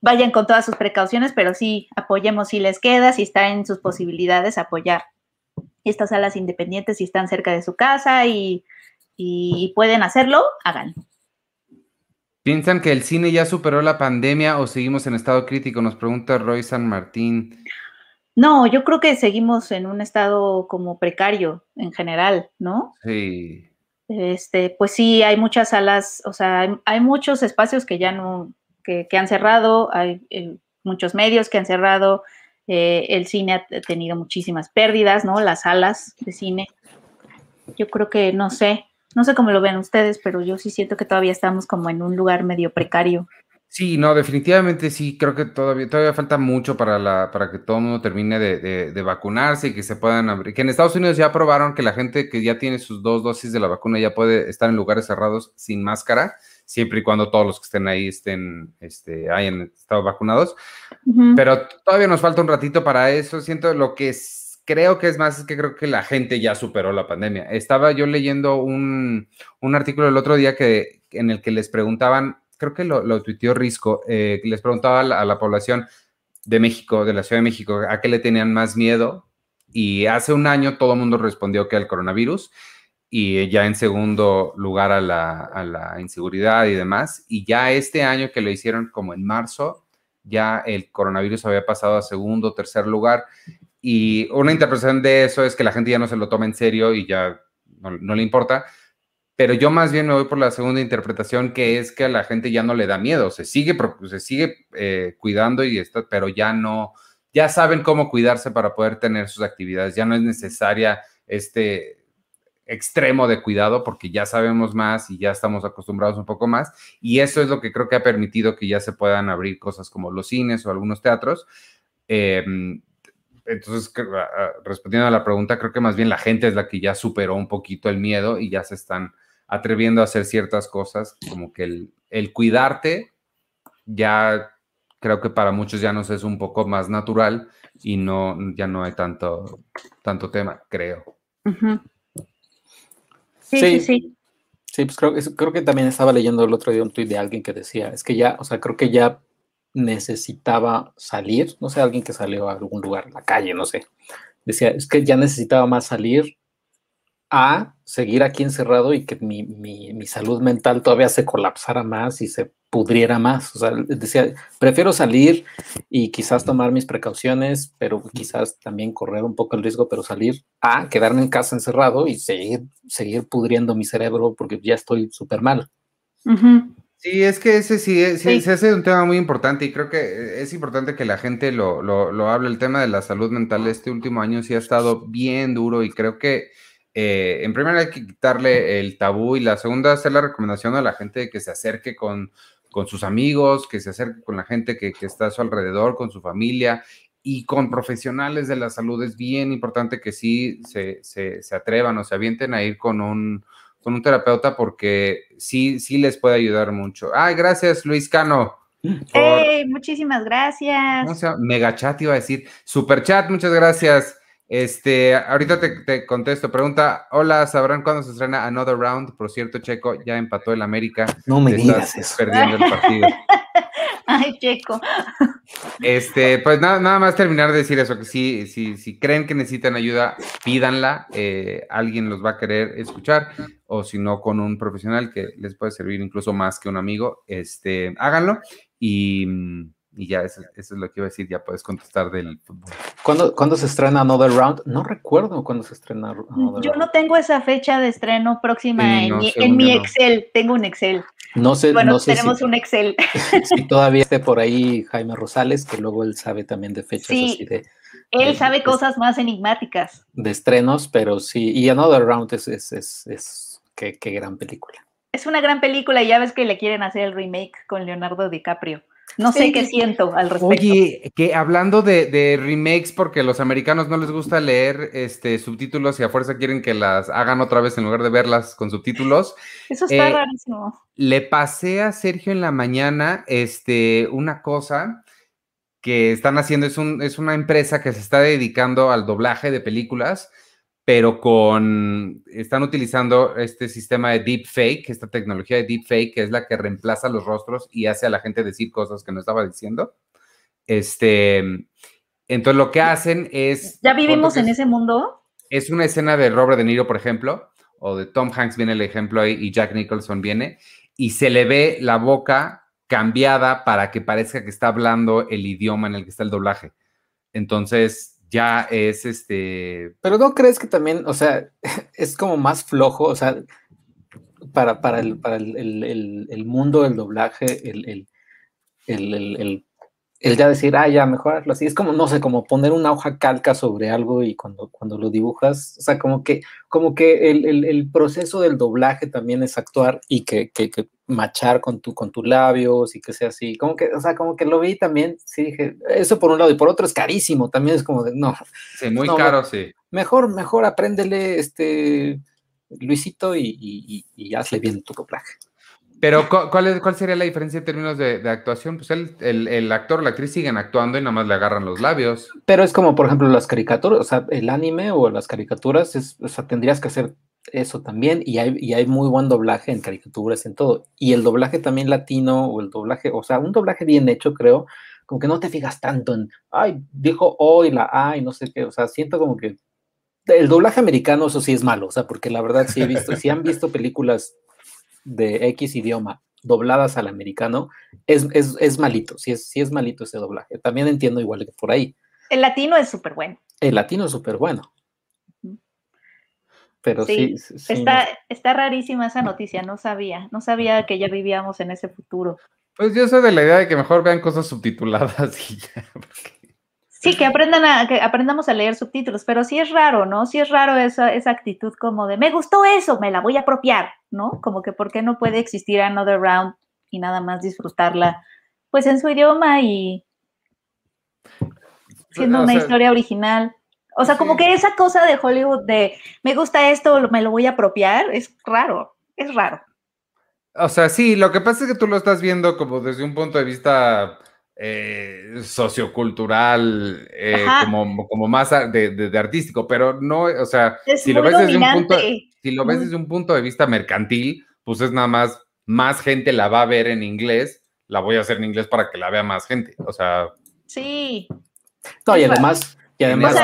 vayan con todas sus precauciones, pero sí apoyemos si les queda, si está en sus posibilidades, apoyar estas salas independientes si están cerca de su casa y, y pueden hacerlo, háganlo. ¿Piensan que el cine ya superó la pandemia o seguimos en estado crítico? Nos pregunta Roy San Martín. No, yo creo que seguimos en un estado como precario en general, ¿no? Sí. Este, pues sí, hay muchas salas, o sea, hay, muchos espacios que ya no, que, han cerrado, hay eh, muchos medios que han cerrado, eh, el cine ha tenido muchísimas pérdidas, ¿no? Las salas de cine. Yo creo que, no sé, no sé cómo lo ven ustedes, pero yo sí siento que todavía estamos como en un lugar medio precario. Sí, no, definitivamente sí, creo que todavía, todavía falta mucho para, la, para que todo el mundo termine de, vacunarse y que se puedan abrir. Que en Estados Unidos ya aprobaron que la gente que ya tiene sus dos dosis de la vacuna ya puede estar en lugares cerrados sin máscara, siempre y cuando todos los que estén ahí estén, este, hayan estado vacunados. Pero todavía nos falta un ratito para eso. Siento lo que es creo que es más, es que creo que la gente ya superó la pandemia. Estaba yo leyendo un, artículo el otro día que, en el que les preguntaban, creo que lo, lo tuiteó Risco, eh, les preguntaba a la, población de México, de la Ciudad de México, a qué le tenían más miedo. Y hace un año todo el mundo respondió que al coronavirus y ya en segundo lugar a la, inseguridad y demás. Y ya este año que lo hicieron como en marzo, ya el coronavirus había pasado a segundo, tercer lugar y una interpretación de eso es que la gente ya no se lo toma en serio y ya no, le importa. Pero yo más bien me voy por la segunda interpretación, que es que a la gente ya no le da miedo, se sigue, se sigue eh, cuidando y está, pero ya no, ya saben cómo cuidarse para poder tener sus actividades. Ya no es necesaria este extremo de cuidado porque ya sabemos más y ya estamos acostumbrados un poco más. Y eso es lo que creo que ha permitido que ya se puedan abrir cosas como los cines o algunos teatros. Eh, entonces, respondiendo a la pregunta, creo que más bien la gente es la que ya superó un poquito el miedo y ya se están atreviendo a hacer ciertas cosas, como que el, cuidarte ya creo que para muchos ya nos es un poco más natural y no, ya no hay tanto, tanto tema, creo. sí, sí, sí, sí. pues creo, creo que también estaba leyendo el otro día un tuit de alguien que decía, es que ya, o sea, creo que ya necesitaba salir, no sé, alguien que salió a algún lugar, la calle, no sé, decía, es que ya necesitaba más salir a seguir aquí encerrado y que mi, salud mental todavía se colapsara más y se pudriera más. O sea, decía, prefiero salir y quizás tomar mis precauciones, pero quizás también correr un poco el riesgo, pero salir a quedarme en casa encerrado y seguir, seguir pudriendo mi cerebro porque ya estoy súper mal. Sí, es que ese sí, se hace un tema muy importante y creo que es importante que la gente lo, lo, hable. El tema de la salud mental este último año sí ha estado bien duro y creo que eh, en primer hay que quitarle el tabú y la segunda hacer la recomendación a la gente de que se acerque con, con sus amigos, que se acerque con la gente que, que está a su alrededor, con su familia y con profesionales de la salud. Es bien importante que sí se, se, se atrevan o se avienten a ir con un con un terapeuta porque sí, sí les puede ayudar mucho. Ay, gracias, Luis Cano. Hey, muchísimas gracias. Mega chat iba a decir. Super chat, muchas gracias. Este, ahorita te, contesto. Pregunta: Hola, ¿sabrán cuándo se estrena Another Round? Por cierto, Checo ya empató el América. No me digas eso. Perdiendo el partido. Ay, Checo. Este, pues nada, nada más terminar de decir eso, que si, si, si creen que necesitan ayuda, pídanla, eh, alguien los va a querer escuchar, o si no, con un profesional que les puede servir incluso más que un amigo, este, háganlo y y ya, eso, es lo que iba a decir, ya puedes contestar del fútbol. ¿Cuándo, se estrena Another Round? No recuerdo cuándo se estrena Another Yo no tengo esa fecha de estreno próxima en, mi, Excel, tengo un Excel. No sé, bueno, no tenemos un Excel. Si todavía esté por ahí Jaime Rosales, que luego él sabe también de fechas así de... Él sabe cosas más enigmáticas. De estrenos, pero sí, y Another Round es, es, es, es qué, qué gran película. Es una gran película y ya ves que le quieren hacer el remake con Leonardo DiCaprio. No sé qué siento al respecto. Oye, que hablando de, remakes, porque a los americanos no les gusta leer este, subtítulos y a fuerza quieren que las hagan otra vez en lugar de verlas con subtítulos. Eso está eh, rarísimo. Le pasé a Sergio en la mañana este, una cosa que están haciendo, es, un, es una empresa que se está dedicando al doblaje de películas, pero con, están utilizando este sistema de deepfake, esta tecnología de deepfake, que es la que reemplaza los rostros y hace a la gente decir cosas que no estaba diciendo. Este, entonces lo que hacen es... ¿Ya vivimos en ese mundo? Es una escena de Robert De Niro, por ejemplo, o de Tom Hanks viene el ejemplo ahí, y Jack Nicholson viene, y se le ve la boca cambiada para que parezca que está hablando el idioma en el que está el doblaje. Entonces, ya es este. Pero no crees que también, o sea, es como más flojo, o sea, para, para, el, para el, mundo del doblaje, el, el el ya decir, ah, ya, mejorarlo así, es como, no sé, como poner una hoja calca sobre algo y cuando, cuando lo dibujas, o sea, como que, como que el, proceso del doblaje también es actuar y que, que, machar con, tu, con tus labios y que sea así, como que, o sea, como que lo vi también, sí dije, eso por un lado, y por otro es carísimo, también es como de, no. Sí, muy caro, sí. Mejor, mejor apréndele, este, Luisito y, y, y hazle bien tu doblaje. Pero, ¿cuál, ¿cuál sería la diferencia en términos de, actuación? Pues el, el, actor o la actriz siguen actuando y nada más le agarran los labios. Pero es como, por ejemplo, las caricaturas, o sea, el anime o las caricaturas, es, o sea, tendrías que hacer eso también y hay, y hay muy buen doblaje en caricaturas, en todo. Y el doblaje también latino o el doblaje, o sea, un doblaje bien hecho, creo, como que no te fijas tanto en, ay, dijo hoy la ay, no sé qué, o sea, siento como que el doblaje americano, eso sí es malo, o sea, porque la verdad sí he visto, si han visto películas de X idioma dobladas al americano, es, es, malito, sí es, es malito ese doblaje. También entiendo igual que por ahí. El latino es súper bueno. El latino es súper bueno. Pero sí, está, está rarísima esa noticia, no sabía, no sabía que ya vivíamos en ese futuro. Pues yo soy de la idea de que mejor vean cosas subtituladas y ya. Sí, que aprendan a, que aprendamos a leer subtítulos, pero sí es raro, ¿no? Sí es raro esa, esa actitud como de, me gustó eso, me la voy a apropiar, ¿no? Como que, ¿por qué no puede existir Another Round y nada más disfrutarla, pues en su idioma y siendo una historia original? O sea, como que esa cosa de Hollywood de, me gusta esto, me lo voy a apropiar, es raro, es raro. O sea, sí, lo que pasa es que tú lo estás viendo como desde un punto de vista eh, sociocultural, eh, como, como más de, artístico, pero no, o sea, si lo, ves desde un punto, si lo ves desde un punto de vista mercantil, pues es nada más, más gente la va a ver en inglés, la voy a hacer en inglés para que la vea más gente, o sea. Sí. No, y además, y además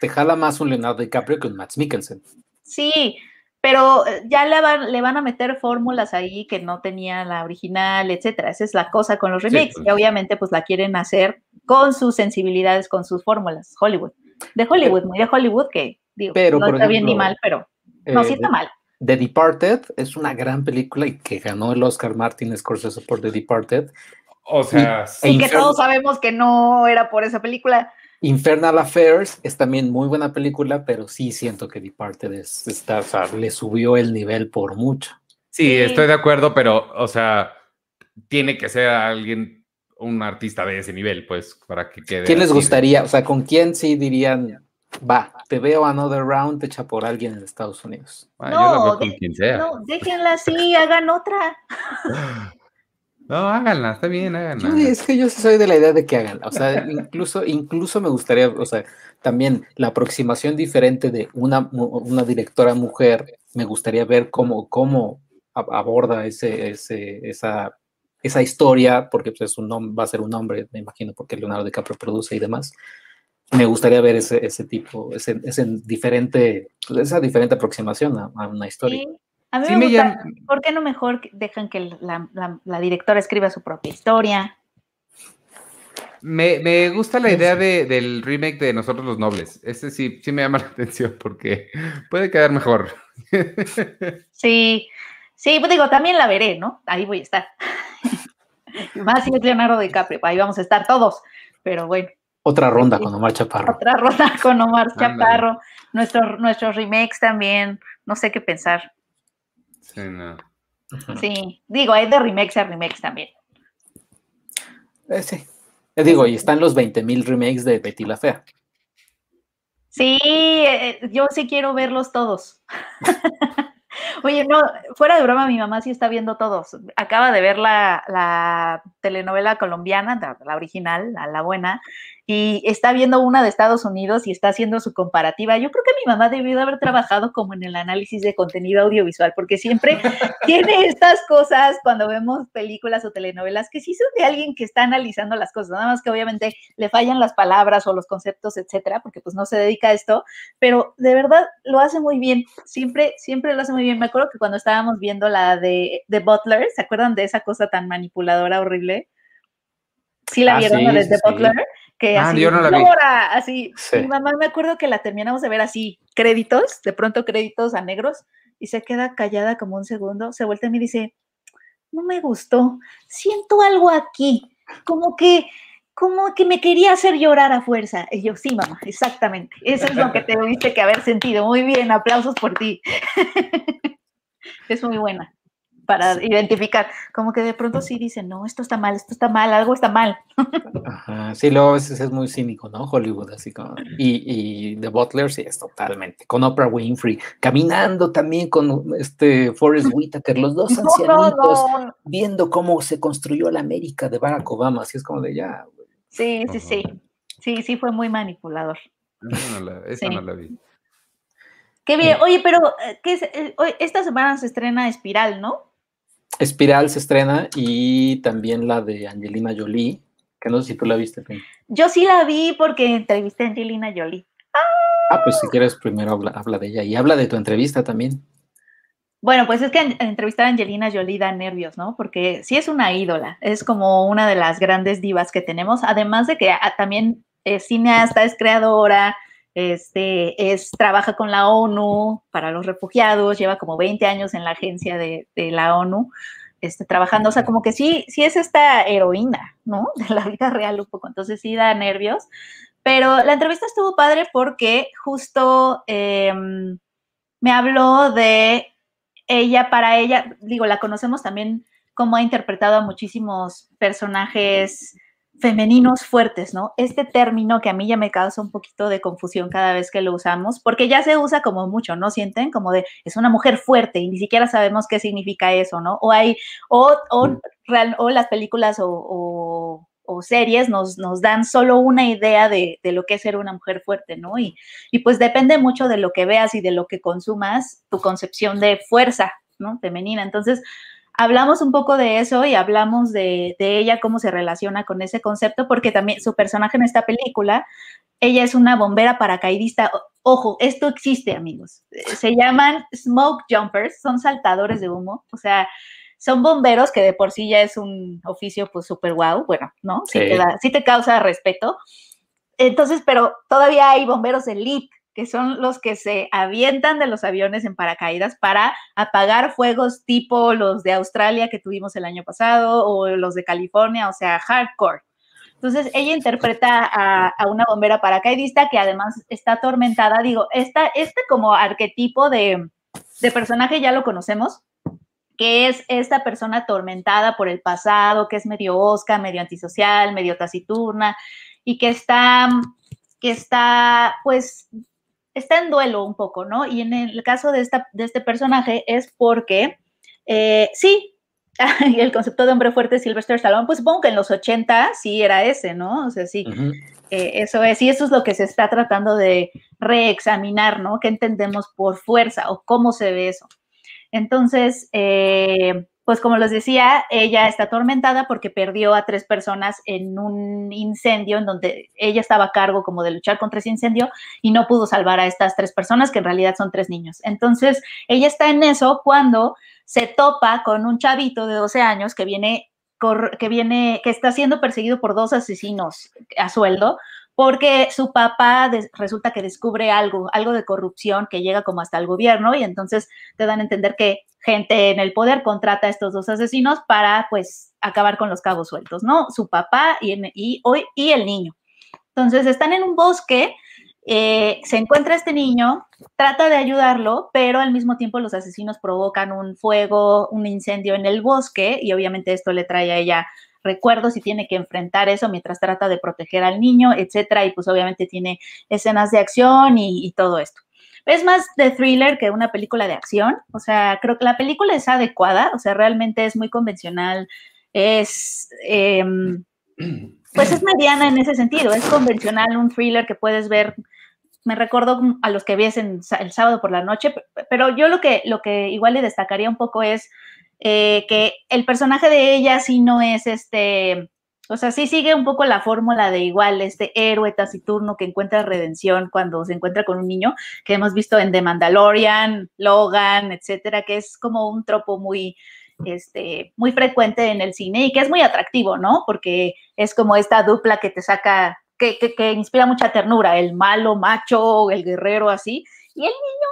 te jala más un Leonardo DiCaprio que un Max Mikkelsen. Sí, pero eh, ya le van, le van a meter fórmulas ahí que no tenía la original, etcétera. Esa es la cosa con los remakes, y pues. obviamente pues la quieren hacer con sus sensibilidades, con sus fórmulas, Hollywood. De Hollywood, muy de Hollywood, que digo, no está bien ni mal, pero no, sí está mal. The Departed es una gran película y que ganó el Oscar Martin Scorsese por The Departed. O sea, y, y que todos sabemos que no era por esa película. Infernal Affairs es también muy buena película, pero sí siento que Departed es, está, o sea, le subió el nivel por mucho. Sí, estoy de acuerdo, pero, o sea, tiene que ser alguien, un artista de ese nivel, pues, para que quede. ¿Quién les gustaría? O sea, ¿con quién sí dirían, va, te veo another round hecha por alguien en Estados Unidos? Ah, no, con quien sea. no, déjenla así, hagan otra. No, háganla, está bien, háganla. es que yo soy de la idea de que háganla. O sea, incluso, incluso me gustaría, o sea, también la aproximación diferente de una, una directora mujer, me gustaría ver cómo, cómo aborda ese, ese, esa, esa historia, porque pues, es un va a ser un hombre, me imagino, porque Leonardo DiCaprio produce y demás. Me gustaría ver ese, ese tipo, ese, ese diferente, esa diferente aproximación a, una historia. A mí me, gusta, ¿por qué no mejor dejan que la, directora escriba su propia historia? Me, gusta la idea del remake de Nosotros los Nobles. Ese sí, sí me llama la atención porque puede quedar mejor. Sí, sí, pues digo, también la veré, ¿no? Ahí voy a estar. Más si es Leonardo DiCaprio, ahí vamos a estar todos, pero bueno. Otra ronda con Omar Chaparro. Otra ronda con Omar Chaparro. Nuestros, nuestros remakes también, no sé qué pensar. Sí, digo, hay de remakes a remakes también. Eh, sí. Eh, digo, y están los 20.000 remakes de Betty la Fea. Sí, eh, yo sí quiero verlos todos. Oye, no, fuera de broma, mi mamá sí está viendo todos. Acaba de ver la, la telenovela colombiana, la, original, la, la, buena, y está viendo una de Estados Unidos y está haciendo su comparativa. Yo creo que mi mamá debió haber trabajado como en el análisis de contenido audiovisual, porque siempre tiene estas cosas cuando vemos películas o telenovelas que sí son de alguien que está analizando las cosas, nada más que obviamente le fallan las palabras o los conceptos, etcétera, porque pues no se dedica a esto, pero de verdad lo hace muy bien, siempre, siempre lo hace muy bien. Me acuerdo que cuando estábamos viendo la de, de Butler, ¿se acuerdan de esa cosa tan manipuladora, horrible? Sí la ah, vieron, la de Butler que ah, así, así. Mi mamá me acuerdo que la terminamos de ver así, créditos, de pronto créditos a negros, y se queda callada como un segundo, se vuelve y me dice, no me gustó, siento algo aquí, como que, como que me quería hacer llorar a fuerza. Y yo, sí, mamá, exactamente, eso es lo que te debiste que haber sentido. Muy bien, aplausos por ti. es muy buena para identificar, como que de pronto sí dicen, no, esto está mal, esto está mal, algo está mal. Ajá, sí, luego a veces es muy cínico, ¿no? Hollywood, así como, y, y The Butler sí es totalmente, con Oprah Winfrey, caminando también con este Forrest Whitaker, los dos ancianitos, viendo cómo se construyó la América de Barack Obama, así es como de ya. Sí, sí, sí, sí, sí, fue muy manipulador. Esa no la, esa no la vi. Qué bien. Oye, pero eh, ¿qué es? Eh, esta semana se estrena Espiral, ¿no? Espiral se estrena y también la de Angelina Jolie, que no sé si tú la viste. Yo sí la vi porque entrevisté a Angelina Jolie. Ah, pues si quieres primero habla, de ella y habla de tu entrevista también. Bueno, pues es que entrevistar a Angelina Jolie da nervios, ¿no? Porque sí es una ídola, es como una de las grandes divas que tenemos, además de que ah, también es cineasta, es creadora, este, es, trabaja con la ONU para los refugiados, lleva como 20 años en la agencia de, la ONU, este, trabajando, o sea, como que sí, sí es esta heroína, ¿no? De la vida real un poco, entonces sí da nervios, pero la entrevista estuvo padre porque justo em, me habló de ella, para ella, digo, la conocemos también como ha interpretado a muchísimos personajes femeninos fuertes, ¿no? Este término que a mí ya me causa un poquito de confusión cada vez que lo usamos, porque ya se usa como mucho, ¿no? Sienten como de, es una mujer fuerte y ni siquiera sabemos qué significa eso, ¿no? O hay, o, o, o las películas o, o series nos, nos, dan solo una idea de, de, lo que es ser una mujer fuerte, ¿no? Y, y pues depende mucho de lo que veas y de lo que consumas, tu concepción de fuerza, ¿no? Femenina. Entonces, hablamos un poco de eso y hablamos de, ella, cómo se relaciona con ese concepto, porque también su personaje en esta película, ella es una bombera paracaidista. Ojo, esto existe, amigos. Se llaman smoke jumpers, son saltadores de humo, o sea, son bomberos que de por sí ya es un oficio pues súper guau, bueno, ¿no? Sí. te, sí te causa respeto. Entonces, pero todavía hay bomberos elite que son los que se avientan de los aviones en paracaídas para apagar fuegos tipo los de Australia que tuvimos el año pasado o los de California, o sea, hardcore. Entonces, ella interpreta a, una bombera paracaidista que además está atormentada. Digo, esta, este como arquetipo de, de personaje ya lo conocemos, que es esta persona atormentada por el pasado, que es medio osca, medio antisocial, medio taciturna, y que está, que está, pues, está en duelo un poco, ¿no? Y en el caso de, esta, de este personaje es porque, eh, sí, el concepto de hombre fuerte Sylvester Stallone, pues supongo que en los 80 sí era ese, ¿no? O sea, sí, eh, eso es, y eso es lo que se está tratando de reexaminar, ¿no? ¿Qué entendemos por fuerza o cómo se ve eso? Entonces, eh, pues como les decía, ella está atormentada porque perdió a tres personas en un incendio en donde ella estaba a cargo como de luchar contra ese incendio y no pudo salvar a estas tres personas que en realidad son tres niños. Entonces, ella está en eso cuando se topa con un chavito de 12 años que viene que viene que está siendo perseguido por dos asesinos a sueldo porque su papá resulta que descubre algo, algo de corrupción que llega como hasta el gobierno y entonces te dan a entender que gente en el poder contrata a estos dos asesinos para pues acabar con los cabos sueltos, ¿no? Su papá y, y, el niño. Entonces están en un bosque, eh, se encuentra este niño, trata de ayudarlo, pero al mismo tiempo los asesinos provocan un fuego, un incendio en el bosque y obviamente esto le trae a ella recuerdos y tiene que enfrentar eso mientras trata de proteger al niño, etcétera, y pues obviamente tiene escenas de acción y, todo esto. es más de thriller que una película de acción. O sea, creo que la película es adecuada, o sea, realmente es muy convencional, es, em, pues es mediana en ese sentido, es convencional, un thriller que puedes ver. Me recuerdo a los que ves el sábado por la noche, pero yo lo que, lo que igual le destacaría un poco es eh, que el personaje de ella sí no es este o sea, sí sigue un poco la fórmula de igual, este héroe taciturno que encuentra redención cuando se encuentra con un niño, que hemos visto en The Mandalorian, Logan, etcétera, que es como un tropo muy, este, muy frecuente en el cine y que es muy atractivo, ¿no? Porque es como esta dupla que te saca, que, que, inspira mucha ternura, el malo macho, el guerrero así, y el niño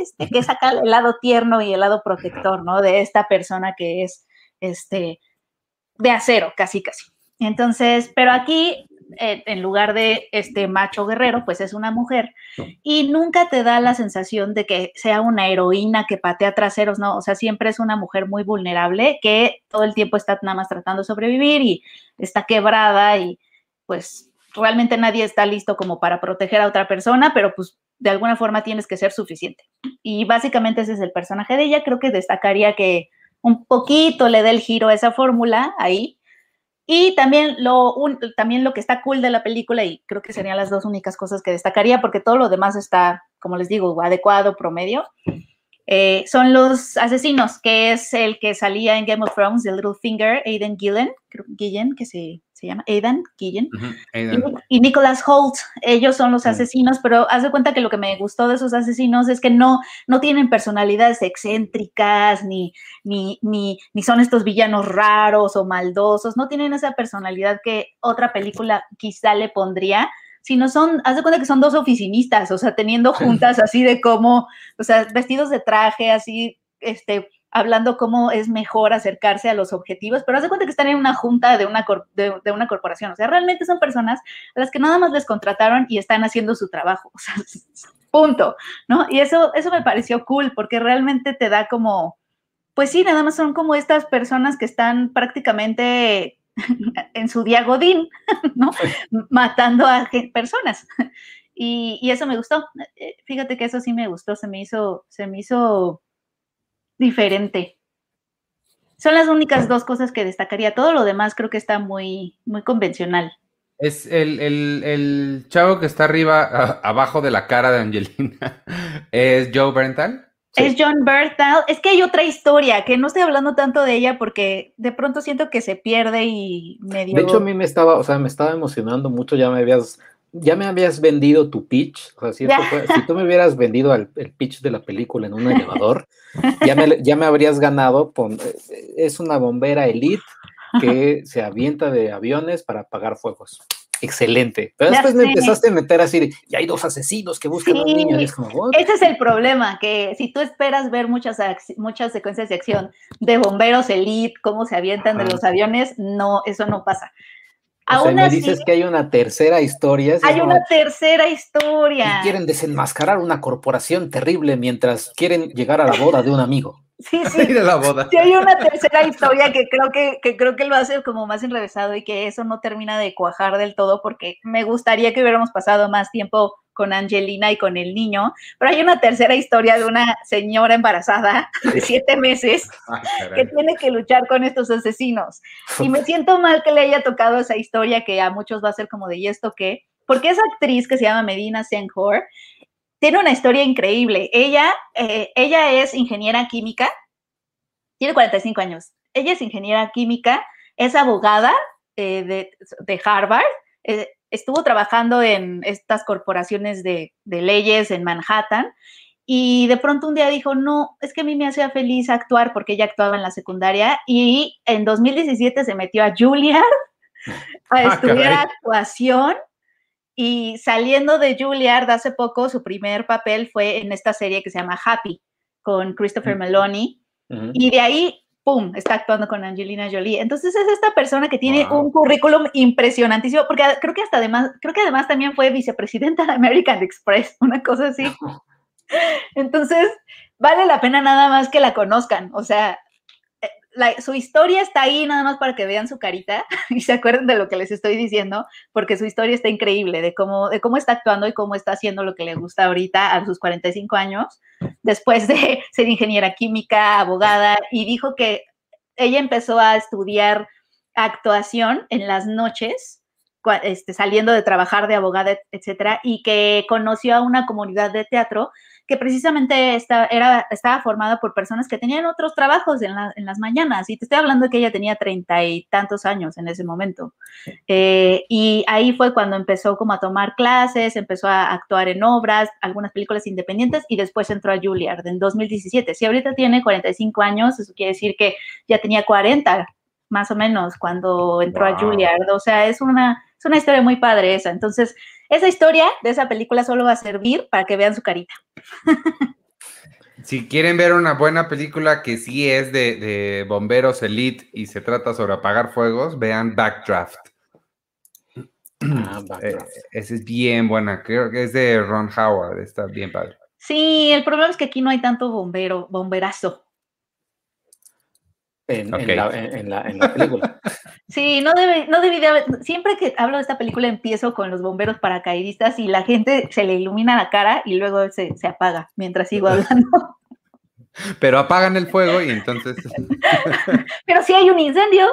este, que saca el lado tierno y el lado protector, ¿no? De esta persona que es, este, de acero, casi, casi. Entonces, pero aquí, eh, en lugar de este macho guerrero, pues es una mujer y nunca te da la sensación de que sea una heroína que patea traseros, no, o sea, siempre es una mujer muy vulnerable que todo el tiempo está nada más tratando de sobrevivir y está quebrada y pues realmente nadie está listo como para proteger a otra persona, pero pues de alguna forma tienes que ser suficiente. Y básicamente ese es el personaje de ella, creo que destacaría que un poquito le dé el giro a esa fórmula ahí, y también lo, también lo que está cool de la película, y creo que serían las dos únicas cosas que destacaría, porque todo lo demás está, como les digo, adecuado, promedio, eh, son los asesinos, que es el que salía en Game of Thrones, el Littlefinger, Aiden Gillen, Gillen, que se se llama Aidan Gillen, y, Nicholas Holt, ellos son los asesinos, pero haz de cuenta que lo que me gustó de esos asesinos es que no, no tienen personalidades excéntricas, ni, ni, ni, ni son estos villanos raros o maldosos, no tienen esa personalidad que otra película quizá le pondría, sino son, haz de cuenta que son dos oficinistas, o sea, teniendo juntas así de como, o sea, vestidos de traje, así, este, hablando cómo es mejor acercarse a los objetivos, pero haz de cuenta que están en una junta de una, de, una corporación, o sea, realmente son personas a las que nada más les contrataron y están haciendo su trabajo, punto, ¿no? Y eso, eso me pareció cool porque realmente te da como, pues sí, nada más son como estas personas que están prácticamente en su día godín, ¿no? Matando a personas. Y, y, eso me gustó. Eh, fíjate que eso sí me gustó, se me hizo, se me hizo diferente. Son las únicas dos cosas que destacaría. Todo lo demás creo que está muy, muy convencional. Es el, chavo que está arriba, abajo de la cara de Angelina. ¿Es Joe Berntal? Es John Bertal. Es que hay otra historia, que no estoy hablando tanto de ella porque de pronto siento que se pierde y medio. De hecho, a mí me estaba, o sea, me estaba emocionando mucho. Ya me habías ya me habías vendido tu pitch, o sea, si, tú me hubieras vendido el, pitch de la película en un elevador, ya me, ya me habrías ganado, eh, es una bombera elite que se avienta de aviones para apagar fuegos. Excelente. Pero después me empezaste a meter así, y hay dos asesinos que buscan a un niño. Ese es el problema, que si tú esperas ver muchas, muchas secuencias de acción de bomberos elite, cómo se avientan de los aviones, no, eso no pasa. Aún me dices que hay una tercera historia. Hay una tercera historia. Y quieren desenmascarar una corporación terrible mientras quieren llegar a la boda de un amigo. Sí, sí. de la boda. Sí, hay una tercera historia que creo que, que creo que lo hace como más enrevesado y que eso no termina de cuajar del todo porque me gustaría que hubiéramos pasado más tiempo con Angelina y con el niño, pero hay una tercera historia de una señora embarazada de siete meses ah, que tiene que luchar con estos asesinos. Y me siento mal que le haya tocado esa historia que a muchos va a ser como de ¿y esto qué? Porque esa actriz que se llama Medina Senghor tiene una historia increíble. Ella, eh, ella es ingeniera química, tiene 45 años. Ella es ingeniera química, es abogada eh, de, de, Harvard. Eh, estuvo trabajando en estas corporaciones de, leyes en Manhattan y de pronto un día dijo, no, es que a mí me hacía feliz actuar porque ella actuaba en la secundaria y en 2017 se metió a Juilliard a ah, estudiar actuación y saliendo de Juilliard hace poco, su primer papel fue en esta serie que se llama Happy con Christopher Meloni y de ahí ¡pum!, está actuando con Angelina Jolie. Entonces es esta persona que tiene un currículum impresionantísimo, porque creo que hasta además, creo que además también fue vicepresidenta de American Express, una cosa así. Entonces, vale la pena nada más que la conozcan. O sea, su historia está ahí nada más para que vean su carita y se acuerden de lo que les estoy diciendo, porque su historia está increíble, de cómo, de cómo está actuando y cómo está haciendo lo que le gusta ahorita a sus 45 años, después de ser ingeniera química, abogada, y dijo que ella empezó a estudiar actuación en las noches, este, saliendo de trabajar de abogada, etcétera, y que conoció a una comunidad de teatro que precisamente era, estaba formada por personas que tenían otros trabajos en, las mañanas. Y te estoy hablando de que ella tenía treinta y tantos años en ese momento. Eh, y ahí fue cuando empezó como a tomar clases, empezó a actuar en obras, algunas películas independientes y después entró a Juilliard en 2017. Si ahorita tiene 45 años, eso quiere decir que ya tenía 40 más o menos cuando entró a Juilliard. O sea, es una, es una historia muy padre esa. Entonces, esa historia de esa película solo va a servir para que vean su carita. Si quieren ver una buena película que sí es de, bomberos elite y se trata sobre apagar fuegos, vean Backdraft. Ah, eh, esa es bien buena, creo que es de Ron Howard, está bien padre. Sí, el problema es que aquí no hay tanto bombero, bomberazo en, la, película. Sí, no debe, no debe haber, siempre que hablo de esta película empiezo con los bomberos paracaidistas y la gente se le ilumina la cara y luego se, apaga mientras sigo hablando. Pero apagan el fuego y entonces... Pero si hay un incendio.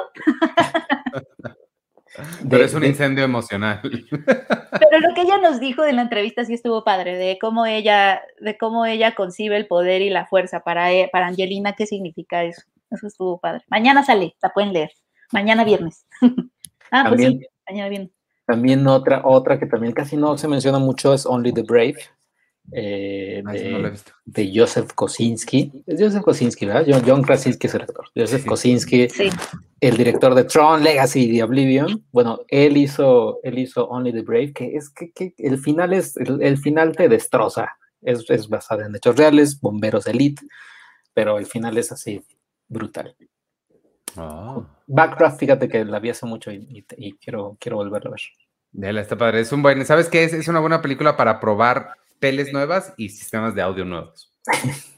Pero es un incendio emocional. Pero lo que ella nos dijo en la entrevista sí estuvo padre, de cómo ella, de cómo ella concibe el poder y la fuerza para, e, para Angelina, qué significa eso. Eso estuvo padre. Mañana sale, la pueden leer. Mañana viernes. ah, pues sí, mañana viernes. También otra, otra que también casi no se menciona mucho es Only the Brave. Eh, de, Joseph Kosinski. Es Joseph Kosinski, ¿verdad? John, Krasinski es el actor. Joseph Kosinski, el director de Tron, Legacy y Oblivion. Bueno, él hizo, él hizo Only the Brave, que es que, el final es, el, final te destroza. Es, es basado en hechos reales, bomberos elite, pero el final es así, brutal. Oh. Backcraft, fíjate que la vi hace mucho y, quiero, quiero volverla a ver. Dale, está padre. Es un buen, ¿sabes qué? Es, es una buena película para probar teles nuevas y sistemas de audio nuevos.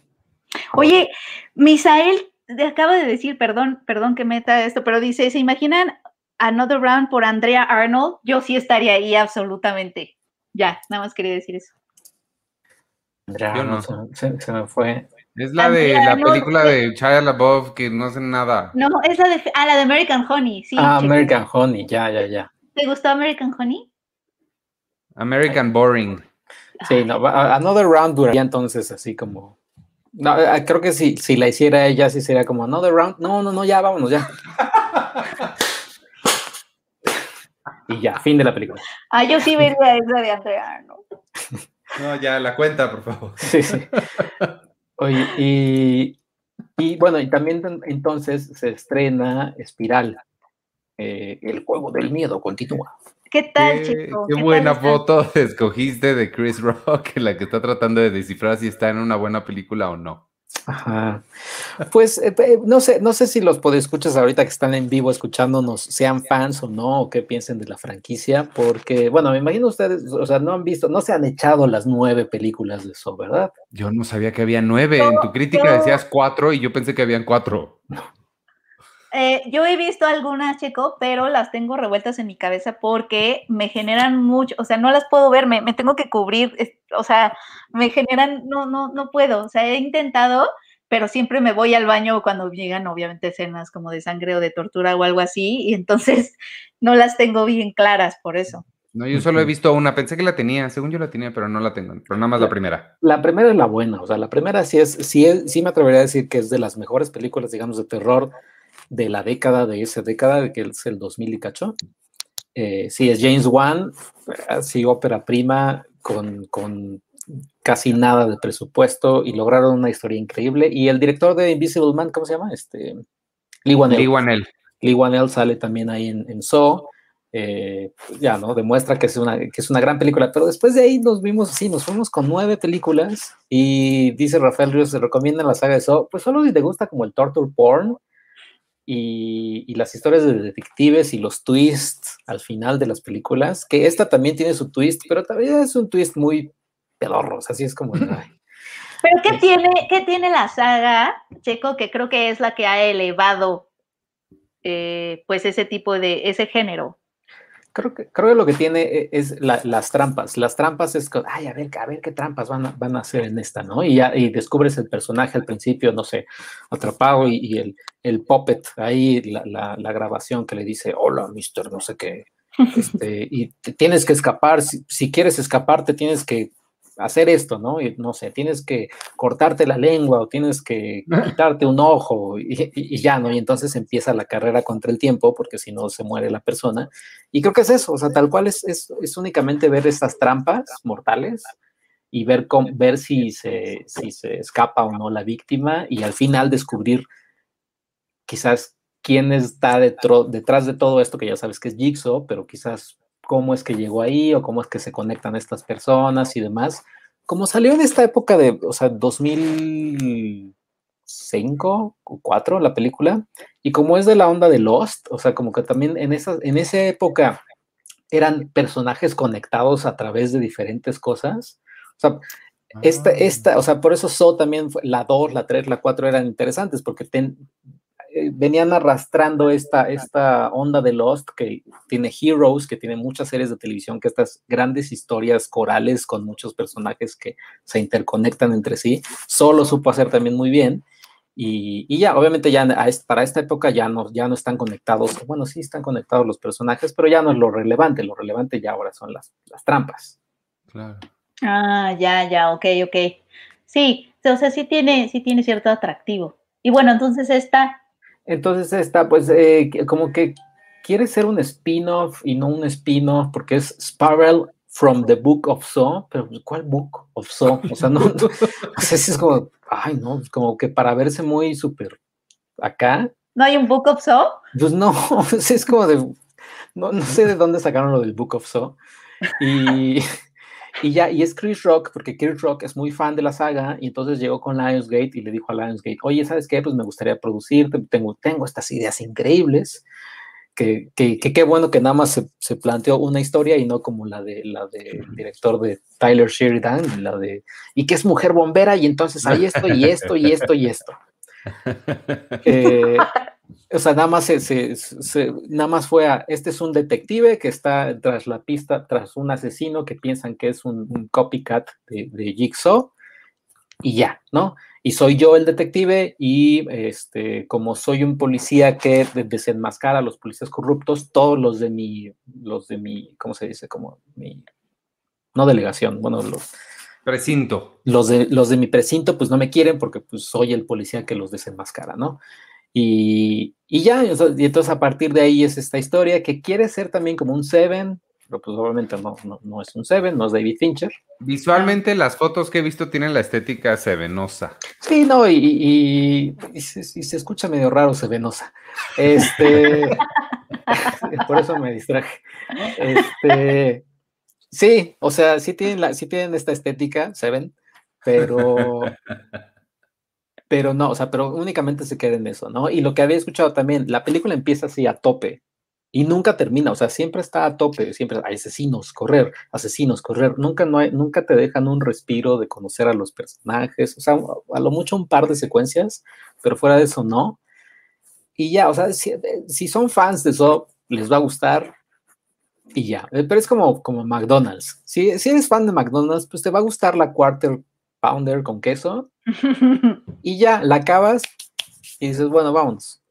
Oye, Misael acaba de decir, perdón, perdón que meta esto, pero dice, ¿se imaginan Another Round por Andrea Arnold? Yo sí estaría ahí absolutamente. Ya, nada más quería decir eso. Andrea Arnold se, me fue. Es la de la película de Shia LaBeouf que no hacen nada. No, es la de, ah, la de American Honey, sí. Ah, American Honey, ya, ya, ya. ¿Te gustó American Honey? American Boring. Sí, no, Another Round duraría entonces así como... No, eh, creo que si, si la hiciera ella, sí sería como Another Round. No, no, no, ya, vámonos, ya. y ya, fin de la película. Ah, yo sí vería esa de Andrea, ¿no? No, ya, la cuenta, por favor. Sí, sí. Oye, y, bueno, y también entonces se estrena Espiral. Eh, el juego del miedo continúa. ¿Qué tal, chico? Qué, buena foto escogiste de Chris Rock, la que está tratando de descifrar si está en una buena película o no. Ajá. Pues eh, no sé, no sé si los podescuchas ahorita que están en vivo escuchándonos sean fans o no, o qué piensen de la franquicia, porque, bueno, me imagino ustedes, o sea, no han visto, no se han echado las nueve películas de eso, ¿verdad? Yo no sabía que había nueve. en tu crítica decías cuatro y yo pensé que habían cuatro. Eh, yo he visto algunas, Checo, pero las tengo revueltas en mi cabeza porque me generan mucho, o sea, no las puedo ver, me, tengo que cubrir, o sea, me generan, no, no, no puedo, o sea, he intentado, pero siempre me voy al baño cuando llegan, obviamente, escenas como de sangre o de tortura o algo así, y entonces no las tengo bien claras por eso. No, yo solo he visto una, pensé que la tenía, según yo la tenía, pero no la tengo, pero nada más la, primera. La primera es la buena, o sea, la primera sí es, sí es, sí me atrevería a decir que es de las mejores películas, digamos, de terror de la década, de esa década, que es el 2000 y cacho. Eh, sí, es James Wan, así ópera prima, con, con, casi nada de presupuesto y lograron una historia increíble. Y el director de Invisible Man, ¿cómo se llama? Este, Lee Wanell. Lee Wanell. sale también ahí en, en Saw. Eh, ya, ¿no? Demuestra que es, una, que es una gran película, pero después de ahí nos vimos así, nos fuimos con nueve películas y dice Rafael Ríos, se recomienda la saga de Saw, pues solo si te gusta como el torture porn, y, las historias de detectives y los twists al final de las películas, que esta también tiene su twist, pero también es un twist muy pedorro, así es como... Pero ¿qué tiene, ¿qué tiene la saga, Checo, que creo que es la que ha elevado eh, pues ese tipo de, ese género? Creo que, creo que lo que tiene e, es las trampas. Las trampas es ay, a ver, a ver qué trampas van a, van a hacer en esta, ¿no? Y, ya, y descubres el personaje al principio, no sé, atrapado y, el, el puppet, ahí la, la, grabación que le dice, hola, mister, no sé qué. Este, y tienes que escapar, si, si, quieres escapar, te tienes que hacer esto, ¿no? Y, no sé, tienes que cortarte la lengua o tienes que quitarte un ojo y, ya, ¿no? Y entonces empieza la carrera contra el tiempo porque si no se muere la persona. Y creo que es eso, o sea, tal cual es, es, es únicamente ver estas trampas mortales y ver, cómo, ver si, se, si se escapa o no la víctima y al final descubrir quizás quién está detrás de todo esto, que ya sabes que es Jigsaw, pero quizás cómo es que llegó ahí o cómo es que se conectan estas personas y demás. Como salió en esta época de, o sea, 2005 o 4 la película, y como es de la onda de Lost, o sea, como que también en esa, en esa época eran personajes conectados a través de diferentes cosas. O sea, esta, esta, o sea, por eso So también fue, la 2, la 3, la 4 eran interesantes porque ten, eh, venían arrastrando esta, esta onda de Lost que tiene Heroes, que tiene muchas series de televisión, que estas grandes historias corales con muchos personajes que se interconectan entre sí, solo supo hacer también muy bien. Y, y ya, obviamente ya para esta época ya no, ya no están conectados, bueno, sí están conectados los personajes, pero ya no es lo relevante, lo relevante ya ahora son las, las trampas. Claro. Ah, ya, ya, ok, ok. Sí, o sea, sí tiene, sí tiene cierto atractivo. Y bueno, entonces esta entonces está, pues, eh, como que quiere ser un spin-off y no un spin-off porque es Sparrow from the Book of Saw, pero pues, ¿cuál Book of Saw? O sea, no, no, sé si es como, ay, no, como que para verse muy súper acá. ¿No hay un Book of Saw? Pues no, es como de, no, no sé de dónde sacaron lo del Book of Saw. Y, y ya, y es Chris Rock, porque Chris Rock es muy fan de la saga, y entonces llegó con Lionsgate y le dijo a Lionsgate, oye, ¿sabes qué? Pues me gustaría producirte, tengo, tengo estas ideas increíbles, que qué bueno que nada más se, se, planteó una historia y no como la de la del director de Tyler Sheridan, la de, y que es mujer bombera, y entonces hay esto, y esto, y esto, y esto. Eh, o sea, nada más, se, nada más fue a, este es un detective que está tras la pista, tras un asesino que piensan que es un, copycat de, de, Jigsaw y ya, ¿no? Y soy yo el detective y este, como soy un policía que desenmascara a los policías corruptos, todos los de mi, los de mi, ¿cómo se dice? Como mi, no delegación, bueno, los... Precinto. Los de, los de mi precinto pues no me quieren porque pues soy el policía que los desenmascara, ¿no? Y, ya, y entonces a partir de ahí es esta historia que quiere ser también como un Seven, pero pues obviamente no, no, es un Seven, no es David Fincher. Visualmente las fotos que he visto tienen la estética sevenosa. Sí, no, y, y, se, escucha medio raro sevenosa. Este, por eso me distraje. Este, sí, o sea, sí tienen, la, sí tienen esta estética, Seven, pero pero no, o sea, pero únicamente se queda en eso, ¿no? Y lo que había escuchado también, la película empieza así a tope y nunca termina, o sea, siempre está a tope, siempre hay asesinos, correr, asesinos, correr, nunca, no hay, nunca te dejan un respiro de conocer a los personajes, o sea, a lo mucho un par de secuencias, pero fuera de eso no. Y ya, o sea, si, si son fans de eso, les va a gustar, y ya. Pero es como, como McDonald's. Si, si eres fan de McDonald's, pues te va a gustar la quarter pounder con queso y ya, la acabas y dices, bueno, vamos.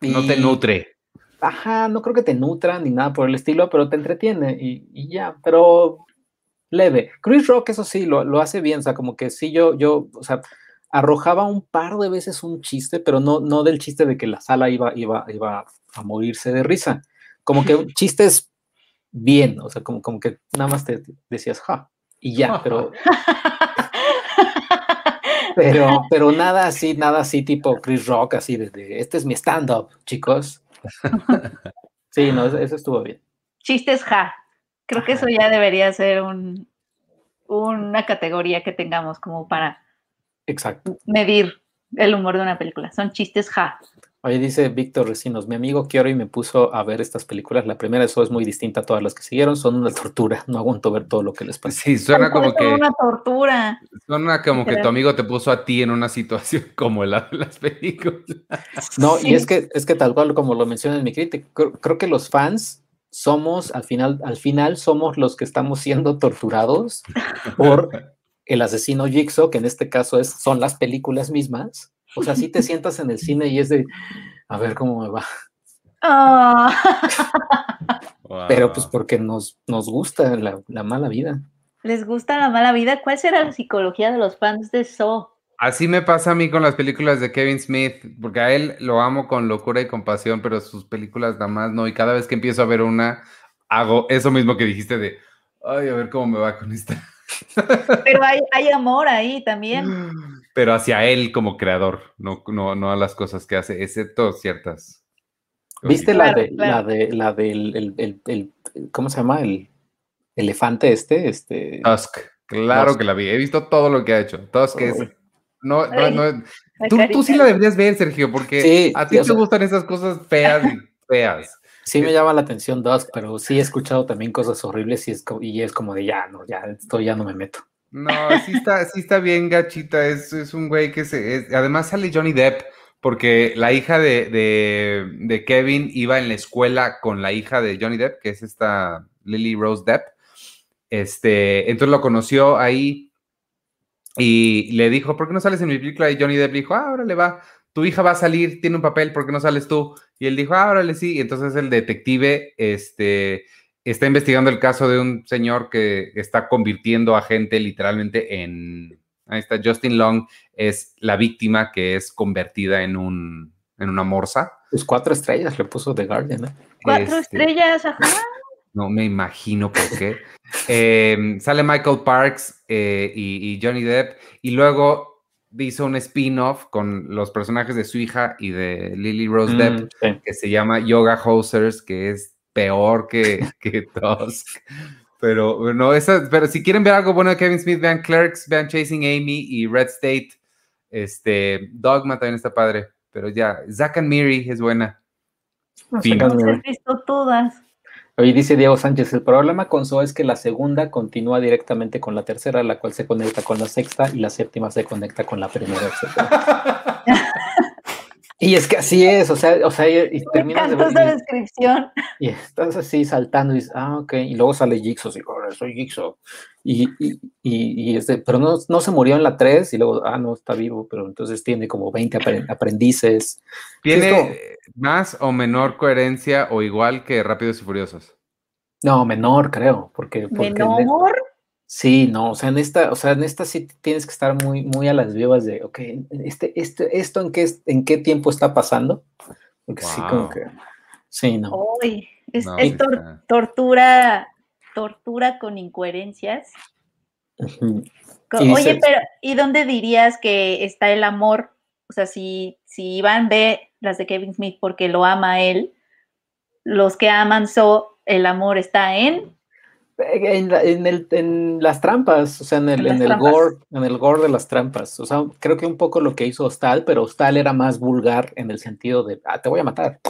No te nutre. Ajá, no creo que te nutra ni nada por el estilo, pero te entretiene y, ya, pero leve. Chris Rock, eso sí, lo, hace bien, o sea, como que sí, yo, yo, o sea, arrojaba un par de veces un chiste, pero no, no del chiste de que la sala iba, iba, iba a morirse de risa. Como que chistes bien, o sea, como, como que nada más te decías, ja, y ya, pero pero, pero nada así, nada así tipo Chris Rock, así de, este es mi stand-up, chicos. Sí, no, eso, estuvo bien. Chistes ja. Creo que eso ya debería ser un, una categoría que tengamos como para Exacto. medir el humor de una película. Son chistes ja. Oye, dice Víctor Recinos, mi amigo y me puso a ver estas películas. La primera de eso es muy distinta a todas las que siguieron, son una tortura. No aguanto ver todo lo que les pasa. Sí, suena como que. una tortura. Suena como que tu amigo te puso a ti en una situación como la de las películas. No, y es que, es que tal cual como lo menciona en mi crítica, creo, que los fans somos, al final, al final somos los que estamos siendo torturados por el asesino Jigsaw, que en este caso es, son las películas mismas o sea, si te sientas en el cine y es de, a ver cómo me va. Ah. Pero pues porque nos, nos gusta la, mala vida. ¿Les gusta la mala vida? ¿Cuál será la psicología de los fans de Saw? Así me pasa a mí con las películas de Kevin Smith, porque a él lo amo con locura y compasión, pero sus películas nada más no. Y cada vez que empiezo a ver una, hago eso mismo que dijiste de, ay, a ver cómo me va con esta. Pero hay, hay amor ahí también. pero hacia él como creador, no, no, no a las cosas que hace, excepto ciertas. ¿Viste la de la de la del el, ¿cómo se llama? El elefante este, este. Tusk. Claro que la vi. He visto todo lo que ha hecho. Tusk es. No, no, no. Tú, tú, sí la deberías ver, Sergio, porque a ti te gustan esas cosas feas y feas. Sí me llama la atención Dusk, pero sí he escuchado también cosas horribles y es, y es como de ya, no, ya, esto ya no me meto. No, sí está, sí está bien gachita, es, es un güey que se... además sale Johnny Depp, porque la hija de, Kevin iba en la escuela con la hija de Johnny Depp, que es esta Lily Rose Depp. Este, entonces lo conoció ahí y le dijo, ¿por qué no sales en mi película? Y Johnny Depp le dijo, ah, ahora le va, tu hija va a salir, tiene un papel, ¿por qué no sales tú? Y él dijo, ah, órale, sí. Y entonces el detective, este, está investigando el caso de un señor que está convirtiendo a gente literalmente en... Ahí está, Justin Long es la víctima que es convertida en, un, en una morsa. Pues cuatro estrellas le puso The Guardian, ¿eh? Cuatro este, estrellas, ajá. No me imagino por qué. Em, sale Michael Parks eh, y, Johnny Depp y luego hizo un spin-off con los personajes de su hija y de Lily Rose Depp mm, que se llama Yoga Hosers, que es peor que, que Tusk. Pero bueno, esa, pero si quieren ver algo bueno de Kevin Smith, vean Clerks, vean Chasing Amy y Red State. Este, Dogma también está padre, pero ya, Zack and Miri es buena. No he visto todas. Hoy dice Diego Sánchez, el problema con So es que la segunda continúa directamente con la tercera, la cual se conecta con la sexta y la séptima se conecta con la primera. Y es que así es, o sea, o sea, y, terminas de ver. esa descripción. Y estás así saltando y dices, ah, ok, y luego sale Jigsaw, y soy Jigsaw. Y, y, y, este, pero no, no se murió en la 3 y luego, ah, no, está vivo, pero entonces tiene como 20 aprendices. ¿Tiene más o menor coherencia o igual que Rápidos y Furiosos? No, menor, creo, porque... porque ¿Menor? Sí, no, o sea, en esta, o sea, en esta sí tienes que estar muy, muy a las vivas de, ok, este, este, esto en qué, en qué tiempo está pasando, porque sí, como que, sí, no. es, tortura, tortura con incoherencias. Oye, pero ¿y dónde dirías que está el amor? O sea, si, si Iván ve las de Kevin Smith porque lo ama a él, los que aman so, el amor está en en, en, el, en, las trampas, o sea, en el, en, el gore, en el gore de las trampas. O sea, creo que un poco lo que hizo Hostal, pero Hostal era más vulgar en el sentido de, ah, te voy a matar.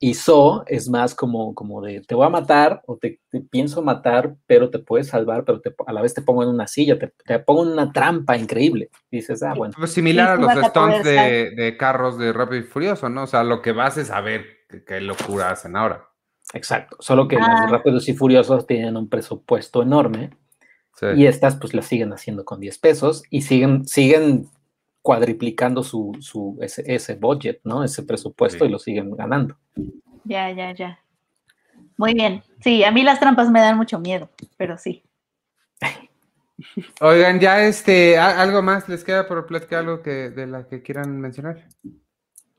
Y So es más como, como de, te voy a matar o te, pienso matar, pero te puedes salvar, pero a la vez te pongo en una silla, te, te pongo en una trampa increíble. dices, ah, bueno. Pues similar a los stunts de, de, carros de Rápido y Furioso, ¿no? O sea, lo que vas es a ver qué locura hacen ahora. Exacto, solo que las ah. Rápidos y Furiosos tienen un presupuesto enorme y estas pues las siguen haciendo con 10 pesos y siguen, siguen cuadriplicando su, su ese, ese budget, ¿no? Ese presupuesto y lo siguen ganando. Ya, ya, ya. Muy bien. Sí, a mí las trampas me dan mucho miedo, pero sí. Oigan, ya este, algo más les queda por platicar algo que de la que quieran mencionar.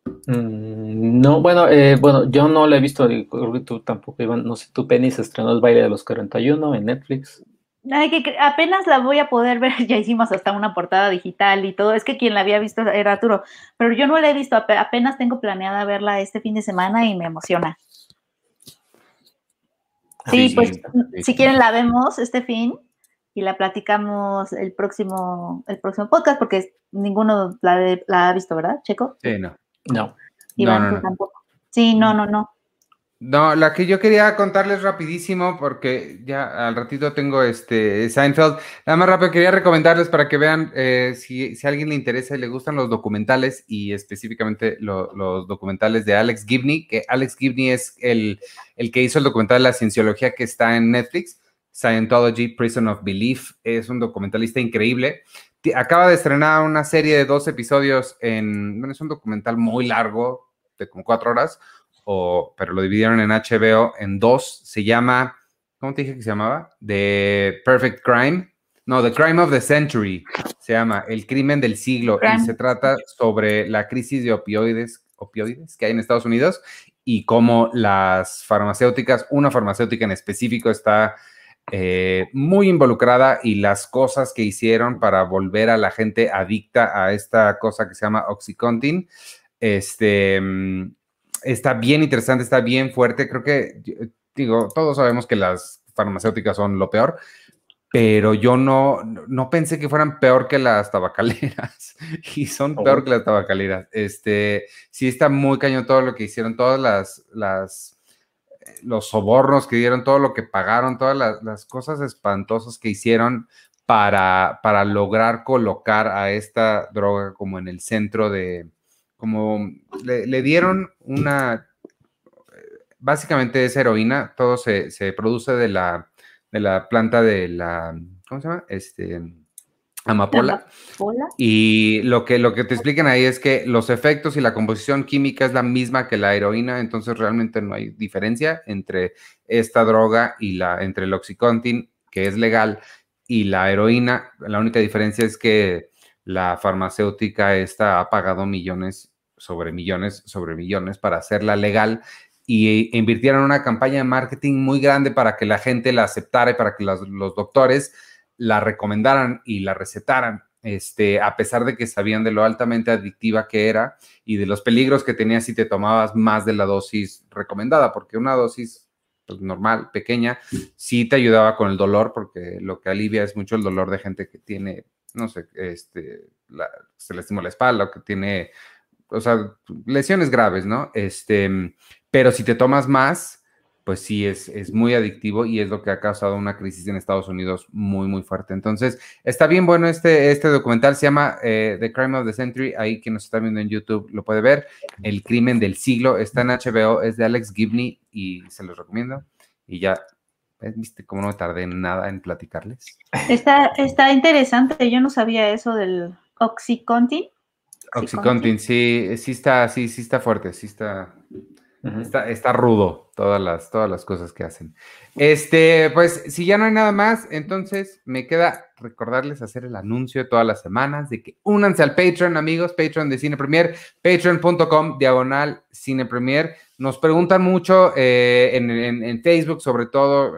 Mm, no, bueno, eh, bueno, yo no la he visto, tú tampoco, Iván, no sé, tu Penny se estrenó el baile de los 41 en Netflix. que apenas la voy a poder ver, ya hicimos hasta una portada digital y todo, es que quien la había visto era Arturo, pero yo no la he visto, apenas tengo planeada verla este fin de semana y me emociona. Sí, pues si quieren la vemos este fin y la platicamos el próximo, el próximo podcast, porque ninguno la, la ha visto, ¿verdad, Checo? Sí, no. No. Iván, tú tampoco. Sí, no, no, no. No, la que yo quería contarles rapidísimo, porque ya al ratito tengo este Seinfeld. Nada más rápido, quería recomendarles para que vean eh, si, si, a alguien le interesa y le gustan los documentales y específicamente los documentales de Alex Gibney, que Alex Gibney es el, el que hizo el documental de la cienciología que está en Netflix, Scientology, Prison of Belief. Es un documentalista increíble. Acaba de estrenar una serie de dos episodios en, bueno, es un documental muy largo, de como cuatro horas pero lo dividieron en HBO en dos. Se llama, ¿cómo te dije que se llamaba? The Perfect Crime. No, The Crime of the Century. Se llama El crimen del siglo. Y se trata sobre la crisis de opioides, opioides que hay en Estados Unidos y cómo las farmacéuticas, una farmacéutica en específico está eh, muy involucrada y las cosas que hicieron para volver a la gente adicta a esta cosa que se llama Oxycontin. Este, mm, está bien interesante, está bien fuerte. Creo que, digo, todos sabemos que las farmacéuticas son lo peor, pero yo no, no pensé que fueran peor que las tabacaleras y son peor que las tabacaleras. Este, sí está muy cañón todo lo que hicieron, todas las, las, los sobornos que dieron, todo lo que pagaron, todas las, cosas espantosas que hicieron para, para lograr colocar a esta droga como en el centro de, como le, dieron una, básicamente es heroína, todo se, produce de la, de la planta de la, ¿cómo se llama? Este, amapola. Y lo que, lo que te explican ahí es que los efectos y la composición química es la misma que la heroína, entonces realmente no hay diferencia entre esta droga y la, entre el oxycontin, que es legal, y la heroína. La única diferencia es que la farmacéutica esta ha pagado millones sobre millones sobre millones para hacerla legal y invirtieron una campaña de marketing muy grande para que la gente la aceptara y para que los, doctores la recomendaran y la recetaran, este, a pesar de que sabían de lo altamente adictiva que era y de los peligros que tenía si te tomabas más de la dosis recomendada, porque una dosis pues, normal, pequeña, sí te ayudaba con el dolor, porque lo que alivia es mucho el dolor de gente que tiene no sé, este, se le estimula la espalda o que tiene, o sea, lesiones graves, ¿no? Este, pero si te tomas más, pues sí, es, es muy adictivo y es lo que ha causado una crisis en Estados Unidos muy, muy fuerte. Entonces, está bien bueno este, este documental, se llama eh, The Crime of the Century, ahí quien nos está viendo en YouTube lo puede ver, El crimen del siglo, está en HBO, es de Alex Gibney y se los recomiendo. Y ya ¿Viste cómo no tardé nada en platicarles? Está, está interesante, yo no sabía eso del Oxycontin. Oxycontin, sí, sí está, sí, sí está fuerte, sí está, está, está, rudo todas las, todas las cosas que hacen. Este, pues, si ya no hay nada más, entonces me queda recordarles hacer el anuncio todas las semanas de que únanse al Patreon, amigos, Patreon de Cine Premier, patreon.com, diagonal Cine Premier. Nos preguntan mucho eh, en, Facebook, sobre todo,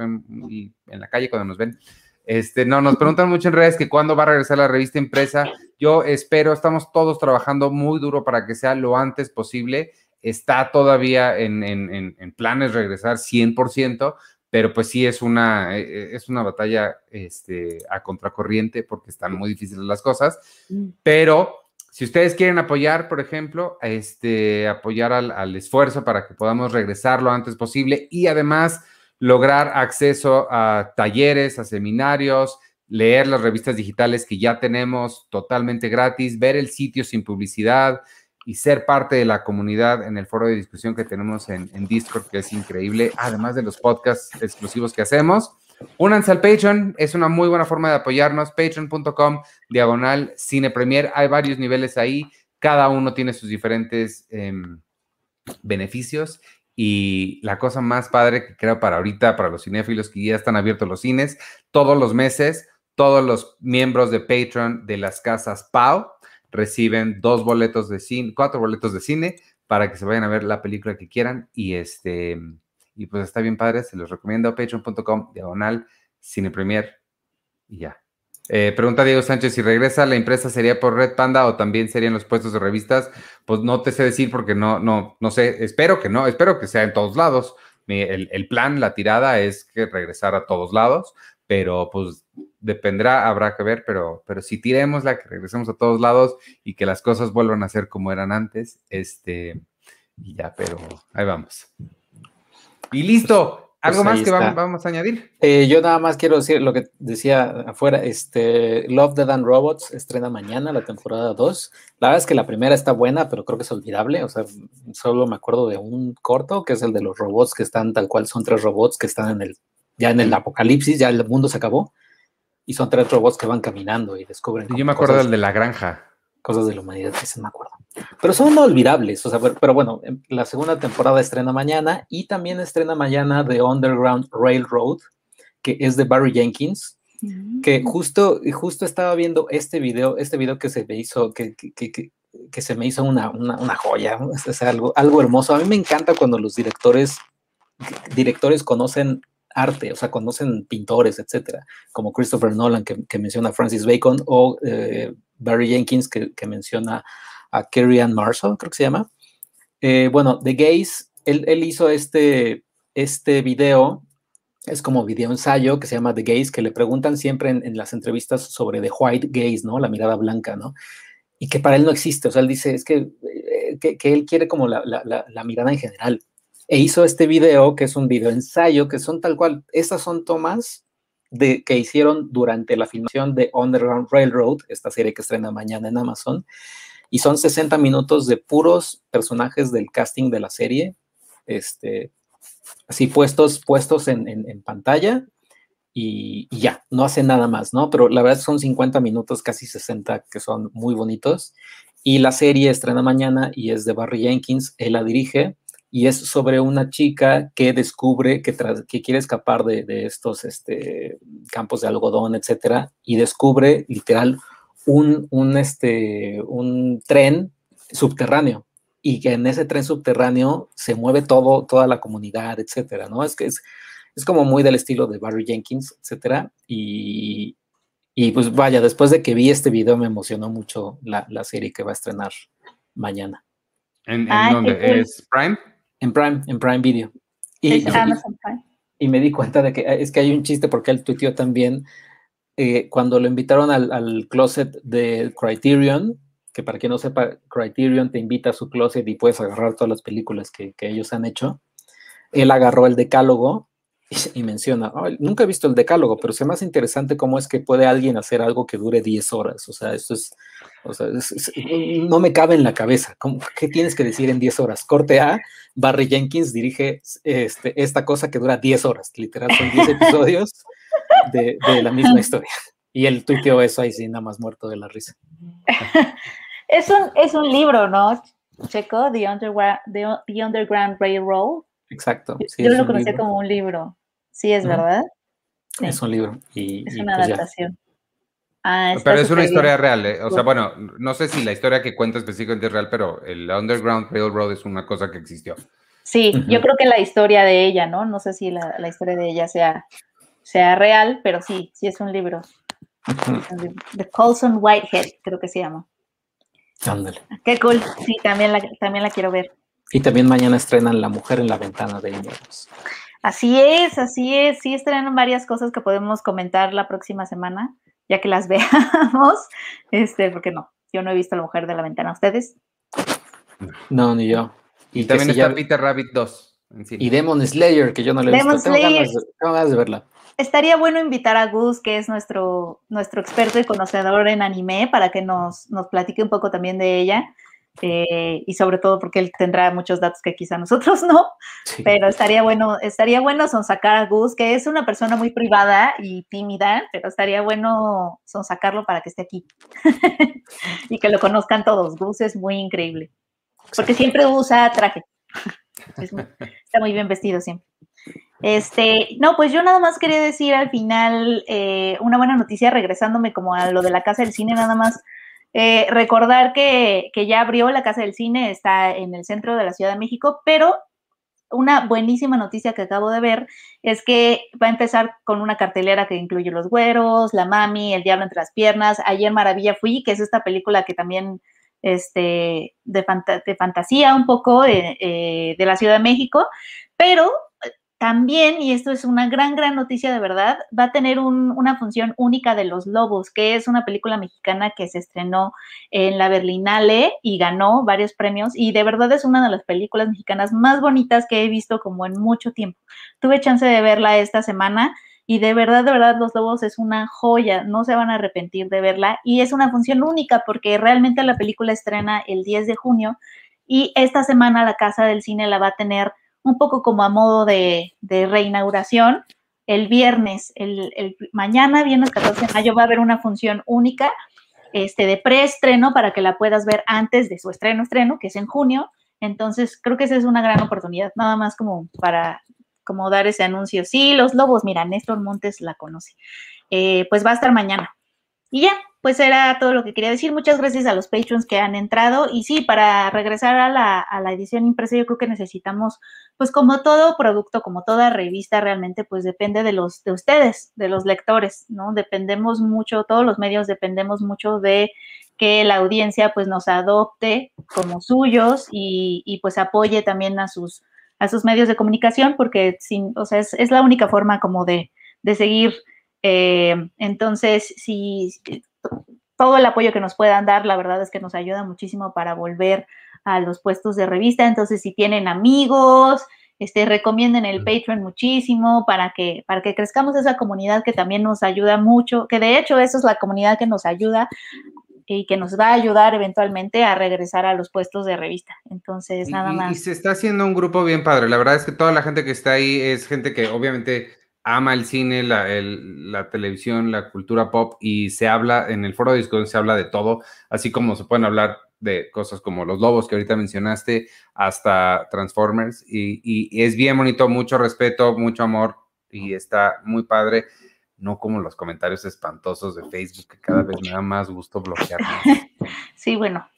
y en la calle cuando nos ven. Este, no, nos preguntan mucho en redes que cuándo va a regresar la revista impresa. Yo espero, estamos todos trabajando muy duro para que sea lo antes posible. Está todavía en, en, en planes regresar 100%, pero pues sí es una, eh, es una batalla este, a contracorriente porque están muy difíciles las cosas, mm. pero si ustedes quieren apoyar, por ejemplo, este, apoyar al, esfuerzo para que podamos regresar lo antes posible y además lograr acceso a talleres, a seminarios, leer las revistas digitales que ya tenemos totalmente gratis, ver el sitio sin publicidad, y ser parte de la comunidad en el foro de discusión que tenemos en, Discord, que es increíble, además de los podcasts exclusivos que hacemos. Únanse al Patreon, es una muy buena forma de apoyarnos, patreon.com, diagonal cine premier, hay varios niveles ahí, cada uno tiene sus diferentes em, beneficios y la cosa más padre que creo para ahorita, para los cinéfilos que ya están abiertos los cines, todos los meses, todos los miembros de Patreon de las casas PAU reciben dos boletos de cine, cuatro boletos de cine para que se vayan a ver la película que quieran y este y pues está bien padre, se los recomiendo patreon.com diagonal cine premier y ya. Eh, pregunta Diego Sánchez, si regresa la empresa sería por Red Panda o también serían los puestos de revistas, pues no te sé decir porque no, no, no sé, espero que no, espero que sea en todos lados. El, el plan, la tirada es que regresar a todos lados, pero pues dependerá, habrá que ver, pero, pero si tiremos la que regresemos a todos lados y que las cosas vuelvan a ser como eran antes, este, Y ya, pero ahí vamos. Y listo. Pues ¿Algo más que vamos a añadir? Eh, yo nada más quiero decir lo que decía afuera, este, Love, Dead and Robots estrena mañana la temporada 2. La verdad es que la primera está buena, pero creo que es olvidable, o sea, solo me acuerdo de un corto, que es el de los robots que están tal cual, son tres robots que están en el, ya en el apocalipsis, ya el mundo se acabó, y son tres robots que van caminando y descubren Yo me acuerdo cosas, del de la granja. cosas de la humanidad, ese me acuerdo. Pero son olvidables, o sea, pero, pero bueno, em, la segunda temporada estrena mañana y también estrena mañana The Underground Railroad, que es de Barry Jenkins, que justo, justo estaba viendo este video, este video que se me hizo, que, que, que- que- que se me hizo una, una, una joya, es algo, algo hermoso. A mí me encanta cuando los directores, directores conocen arte, o sea, conocen pintores, etcétera, como Christopher Nolan, que, que menciona Francis Bacon, o eh, Barry Jenkins, que, menciona a Kerry Ann Marshall, creo que se llama. Eh, bueno, The Gaze, él, él hizo este, este video, es como video ensayo que se llama The Gaze, que le preguntan siempre en, las entrevistas sobre The White Gaze, ¿no? La mirada blanca, ¿no? Y que para él no existe, o sea, él dice, es que, eh, que, él quiere como la, la mirada en general. E hizo este video, que es un video ensayo, que son tal cual, estas son tomas de, que hicieron durante la filmación de Underground Railroad, esta serie que estrena mañana en Amazon, y son 60 minutos de puros personajes del casting de la serie, este, así puestos, puestos en, en, pantalla y, y, ya, no hace nada más, ¿no? Pero la verdad son 50 minutos, casi 60, que son muy bonitos. Y la serie estrena mañana y es de Barry Jenkins, él la dirige y es sobre una chica que descubre que, que quiere escapar de, de estos este, campos de algodón, etcétera, y descubre literal un, un, este, un tren subterráneo y que en ese tren subterráneo se mueve todo, toda la comunidad, etcétera, ¿no? Es que es, es como muy del estilo de Barry Jenkins, etcétera, y, y pues vaya, después de que vi este video me emocionó mucho la, la serie que va a estrenar mañana. ¿En, en Ay, dónde? ¿Es Prime? En Prime, en Prime Video. Y, Prime. y, me di cuenta de que es que hay un chiste porque él tuiteó también eh, cuando lo invitaron al, al, closet de Criterion, que para quien no sepa, Criterion te invita a su closet y puedes agarrar todas las películas que, que ellos han hecho. Él agarró el decálogo y, y menciona, oh, nunca he visto el decálogo, pero se me hace interesante cómo es que puede alguien hacer algo que dure 10 horas. O sea, esto es, o sea, es, es, no me cabe en la cabeza. ¿Cómo, ¿Qué tienes que decir en 10 horas? Corte A, Barry Jenkins dirige este, esta cosa que dura 10 horas, literal, son 10 episodios de, de, la misma historia. Y él tuiteó eso ahí sí, nada más muerto de la risa. es, un, es un libro, ¿no, Checo? The Underground, The, The Underground Railroad. Exacto. Sí, Yo lo conocía como un libro. Sí, es uh -huh. verdad. Sí. Es un libro. Y, es y una pues adaptación. Ah, pero es una historia bien. real, ¿eh? o sea, bueno, no sé si la historia que cuenta específicamente es real, pero el Underground Railroad es una cosa que existió. Sí, uh -huh. yo creo que la historia de ella, ¿no? No sé si la, la historia de ella sea, sea real, pero sí, sí es un libro. Uh -huh. The Colson Whitehead, creo que se llama. Ándale. Qué cool. Sí, también la, también la quiero ver. Y también mañana estrenan La Mujer en la Ventana de Inviernos. Así es, así es. Sí estrenan varias cosas que podemos comentar la próxima semana, ya que las veamos. Este, porque no, yo no he visto La Mujer de la Ventana. ¿Ustedes? No, ni yo. Y, también está ya... Peter Rabbit 2. Y Demon Slayer, que yo no le he Demon visto. Tengo ganas, de, tengo ganas de verla estaría bueno invitar a Gus, que es nuestro, nuestro experto y conocedor en anime, para que nos, nos platique un poco también de ella. Eh, y sobre todo porque él tendrá muchos datos que quizá nosotros no, sí. pero estaría bueno, estaría bueno sonsacar a Gus, que es una persona muy privada y tímida, pero estaría bueno sonsacarlo para que esté aquí y que lo conozcan todos. Gus es muy increíble, porque siempre usa traje, muy, está muy bien vestido siempre. Este, no, pues yo nada más quería decir al final eh, una buena noticia, regresándome como a lo de la Casa del Cine, nada más eh, recordar que, que, ya abrió la Casa del Cine, está en el centro de la Ciudad de México, pero una buenísima noticia que acabo de ver es que va a empezar con una cartelera que incluye Los Güeros, La Mami, El Diablo entre las Piernas, Ayer Maravilla Fui, que es esta película que también este, de, fanta de fantasía un poco eh, de la Ciudad de México, pero también, y esto es una gran, gran noticia de verdad, va a tener una función única de Los Lobos, que es una película mexicana que se estrenó en la Berlinale y ganó varios premios, y de verdad es una de las películas mexicanas más bonitas que he visto como en mucho tiempo. Tuve chance de verla esta semana y de verdad, de verdad, Los Lobos es una joya, no se van a arrepentir de verla, y es una función única porque realmente la película estrena el 10 de junio y esta semana la Casa del Cine la va a tener un poco como a modo de, reinauguración. El viernes, el, mañana, viernes 14 de mayo, va a haber una función única este, de preestreno para que la puedas ver antes de su estreno, estreno, que es en junio. Entonces, creo que esa es una gran oportunidad, nada más como para como dar ese anuncio. Sí, los lobos, mira, Néstor Montes la conoce. Eh, pues va a estar mañana. Y ya, pues era todo lo que quería decir. Muchas gracias a los patrons que han entrado. Y sí, para regresar a la, edición impresa, yo creo que necesitamos, pues como todo producto, como toda revista, realmente, pues depende de los, de ustedes, de los lectores, ¿no? Dependemos mucho, todos los medios dependemos mucho de que la audiencia pues nos adopte como suyos y, pues apoye también a sus, a sus medios de comunicación, porque sin, o sea, es, la única forma como de, de seguir. Eh, entonces, si todo el apoyo que nos puedan dar, la verdad es que nos ayuda muchísimo para volver a los puestos de revista. Entonces, si tienen amigos, este, recomienden el Patreon muchísimo para que, para que crezcamos esa comunidad que también nos ayuda mucho, que de hecho eso es la comunidad que nos ayuda y que nos va a ayudar eventualmente a regresar a los puestos de revista. Entonces, nada más. Y se está haciendo un grupo bien padre. La verdad es que toda la gente que está ahí es gente que obviamente ama el cine, la, televisión, la cultura pop y se habla, en el foro de discusión se habla de todo, así como se pueden hablar de cosas como los lobos que ahorita mencionaste, hasta Transformers y, es bien bonito, mucho respeto, mucho amor y está muy padre, no como los comentarios espantosos de Facebook que cada vez me da más gusto bloquear. Sí, bueno,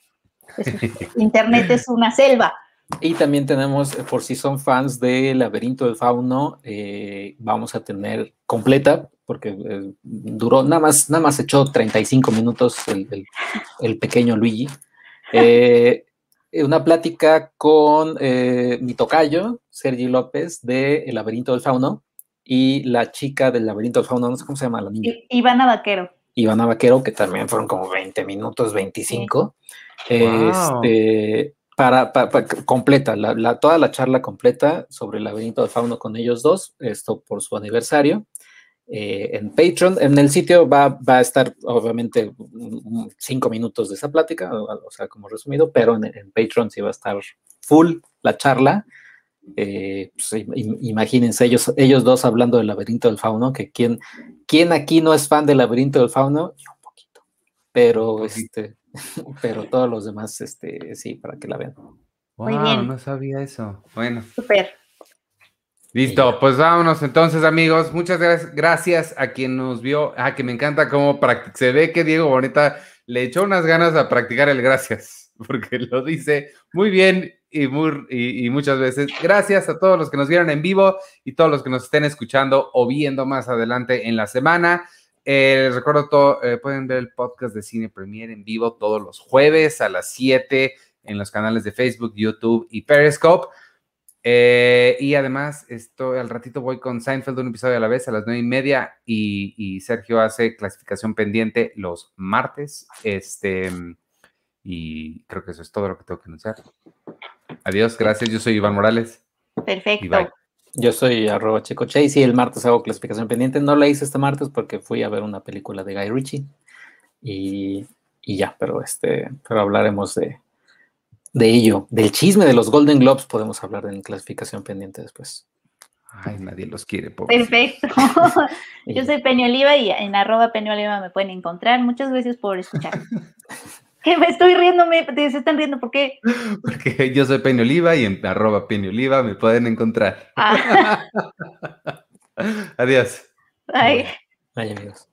Internet es una selva. Y también tenemos, eh, por si son fans de Laberinto del Fauno, eh, vamos a tener completa, porque eh, duró, nada más, nada más echó 35 minutos el, pequeño Luigi. una plática con mi tocayo, Sergi López, de El Laberinto del Fauno, y la chica del Laberinto del Fauno, no sé cómo se llama la niña. Ivana Vaquero. Ivana Vaquero, que también fueron como 20 minutos, 25. Este para, completa, la, toda la charla completa sobre el laberinto del fauno con ellos dos, esto por su aniversario. Eh, en Patreon, en el sitio va, a estar obviamente cinco minutos de esa plática, o, sea, como resumido, pero en, Patreon sí va a estar full la charla. Eh, pues, imagínense ellos, ellos dos hablando del laberinto del fauno, que quién, quién aquí no es fan del laberinto del fauno, un poquito, pero este, pero todos los demás, este, sí, para que la vean. Muy bien. no sabía eso. Bueno. Súper. Listo, pues vámonos entonces, amigos. Muchas gracias a quien nos vio. Ah, que me encanta cómo se ve que Diego Bonita le echó unas ganas a practicar el gracias, porque lo dice muy bien y, muy, y, muchas veces. Gracias a todos los que nos vieron en vivo y todos los que nos estén escuchando o viendo más adelante en la semana. Eh, les recuerdo, todo, eh, pueden ver el podcast de Cine Premier en vivo todos los jueves a las 7 en los canales de Facebook, YouTube y Periscope. Eh, y además, esto, al ratito voy con Seinfeld un episodio a la vez a las nueve y media y, Sergio hace clasificación pendiente los martes. Este, y creo que eso es todo lo que tengo que anunciar. Adiós, gracias. Yo soy Iván Morales. Perfecto. Yo soy arroba Checo Chase y el martes hago clasificación pendiente. No la hice este martes porque fui a ver una película de Guy Ritchie y, ya, pero este, pero hablaremos de, de ello. Del chisme de los Golden Globes podemos hablar en clasificación pendiente después. Ay, nadie los quiere. Perfecto. Yo soy Peño Oliva y en arroba Peño Oliva me pueden encontrar. Muchas gracias por escuchar. ¿Qué me estoy riendo? Me, se están riendo, ¿por qué? Porque yo soy Peño Oliva y en arroba Peño Oliva me pueden encontrar. Ah. Adiós. Bye. Bye, amigos.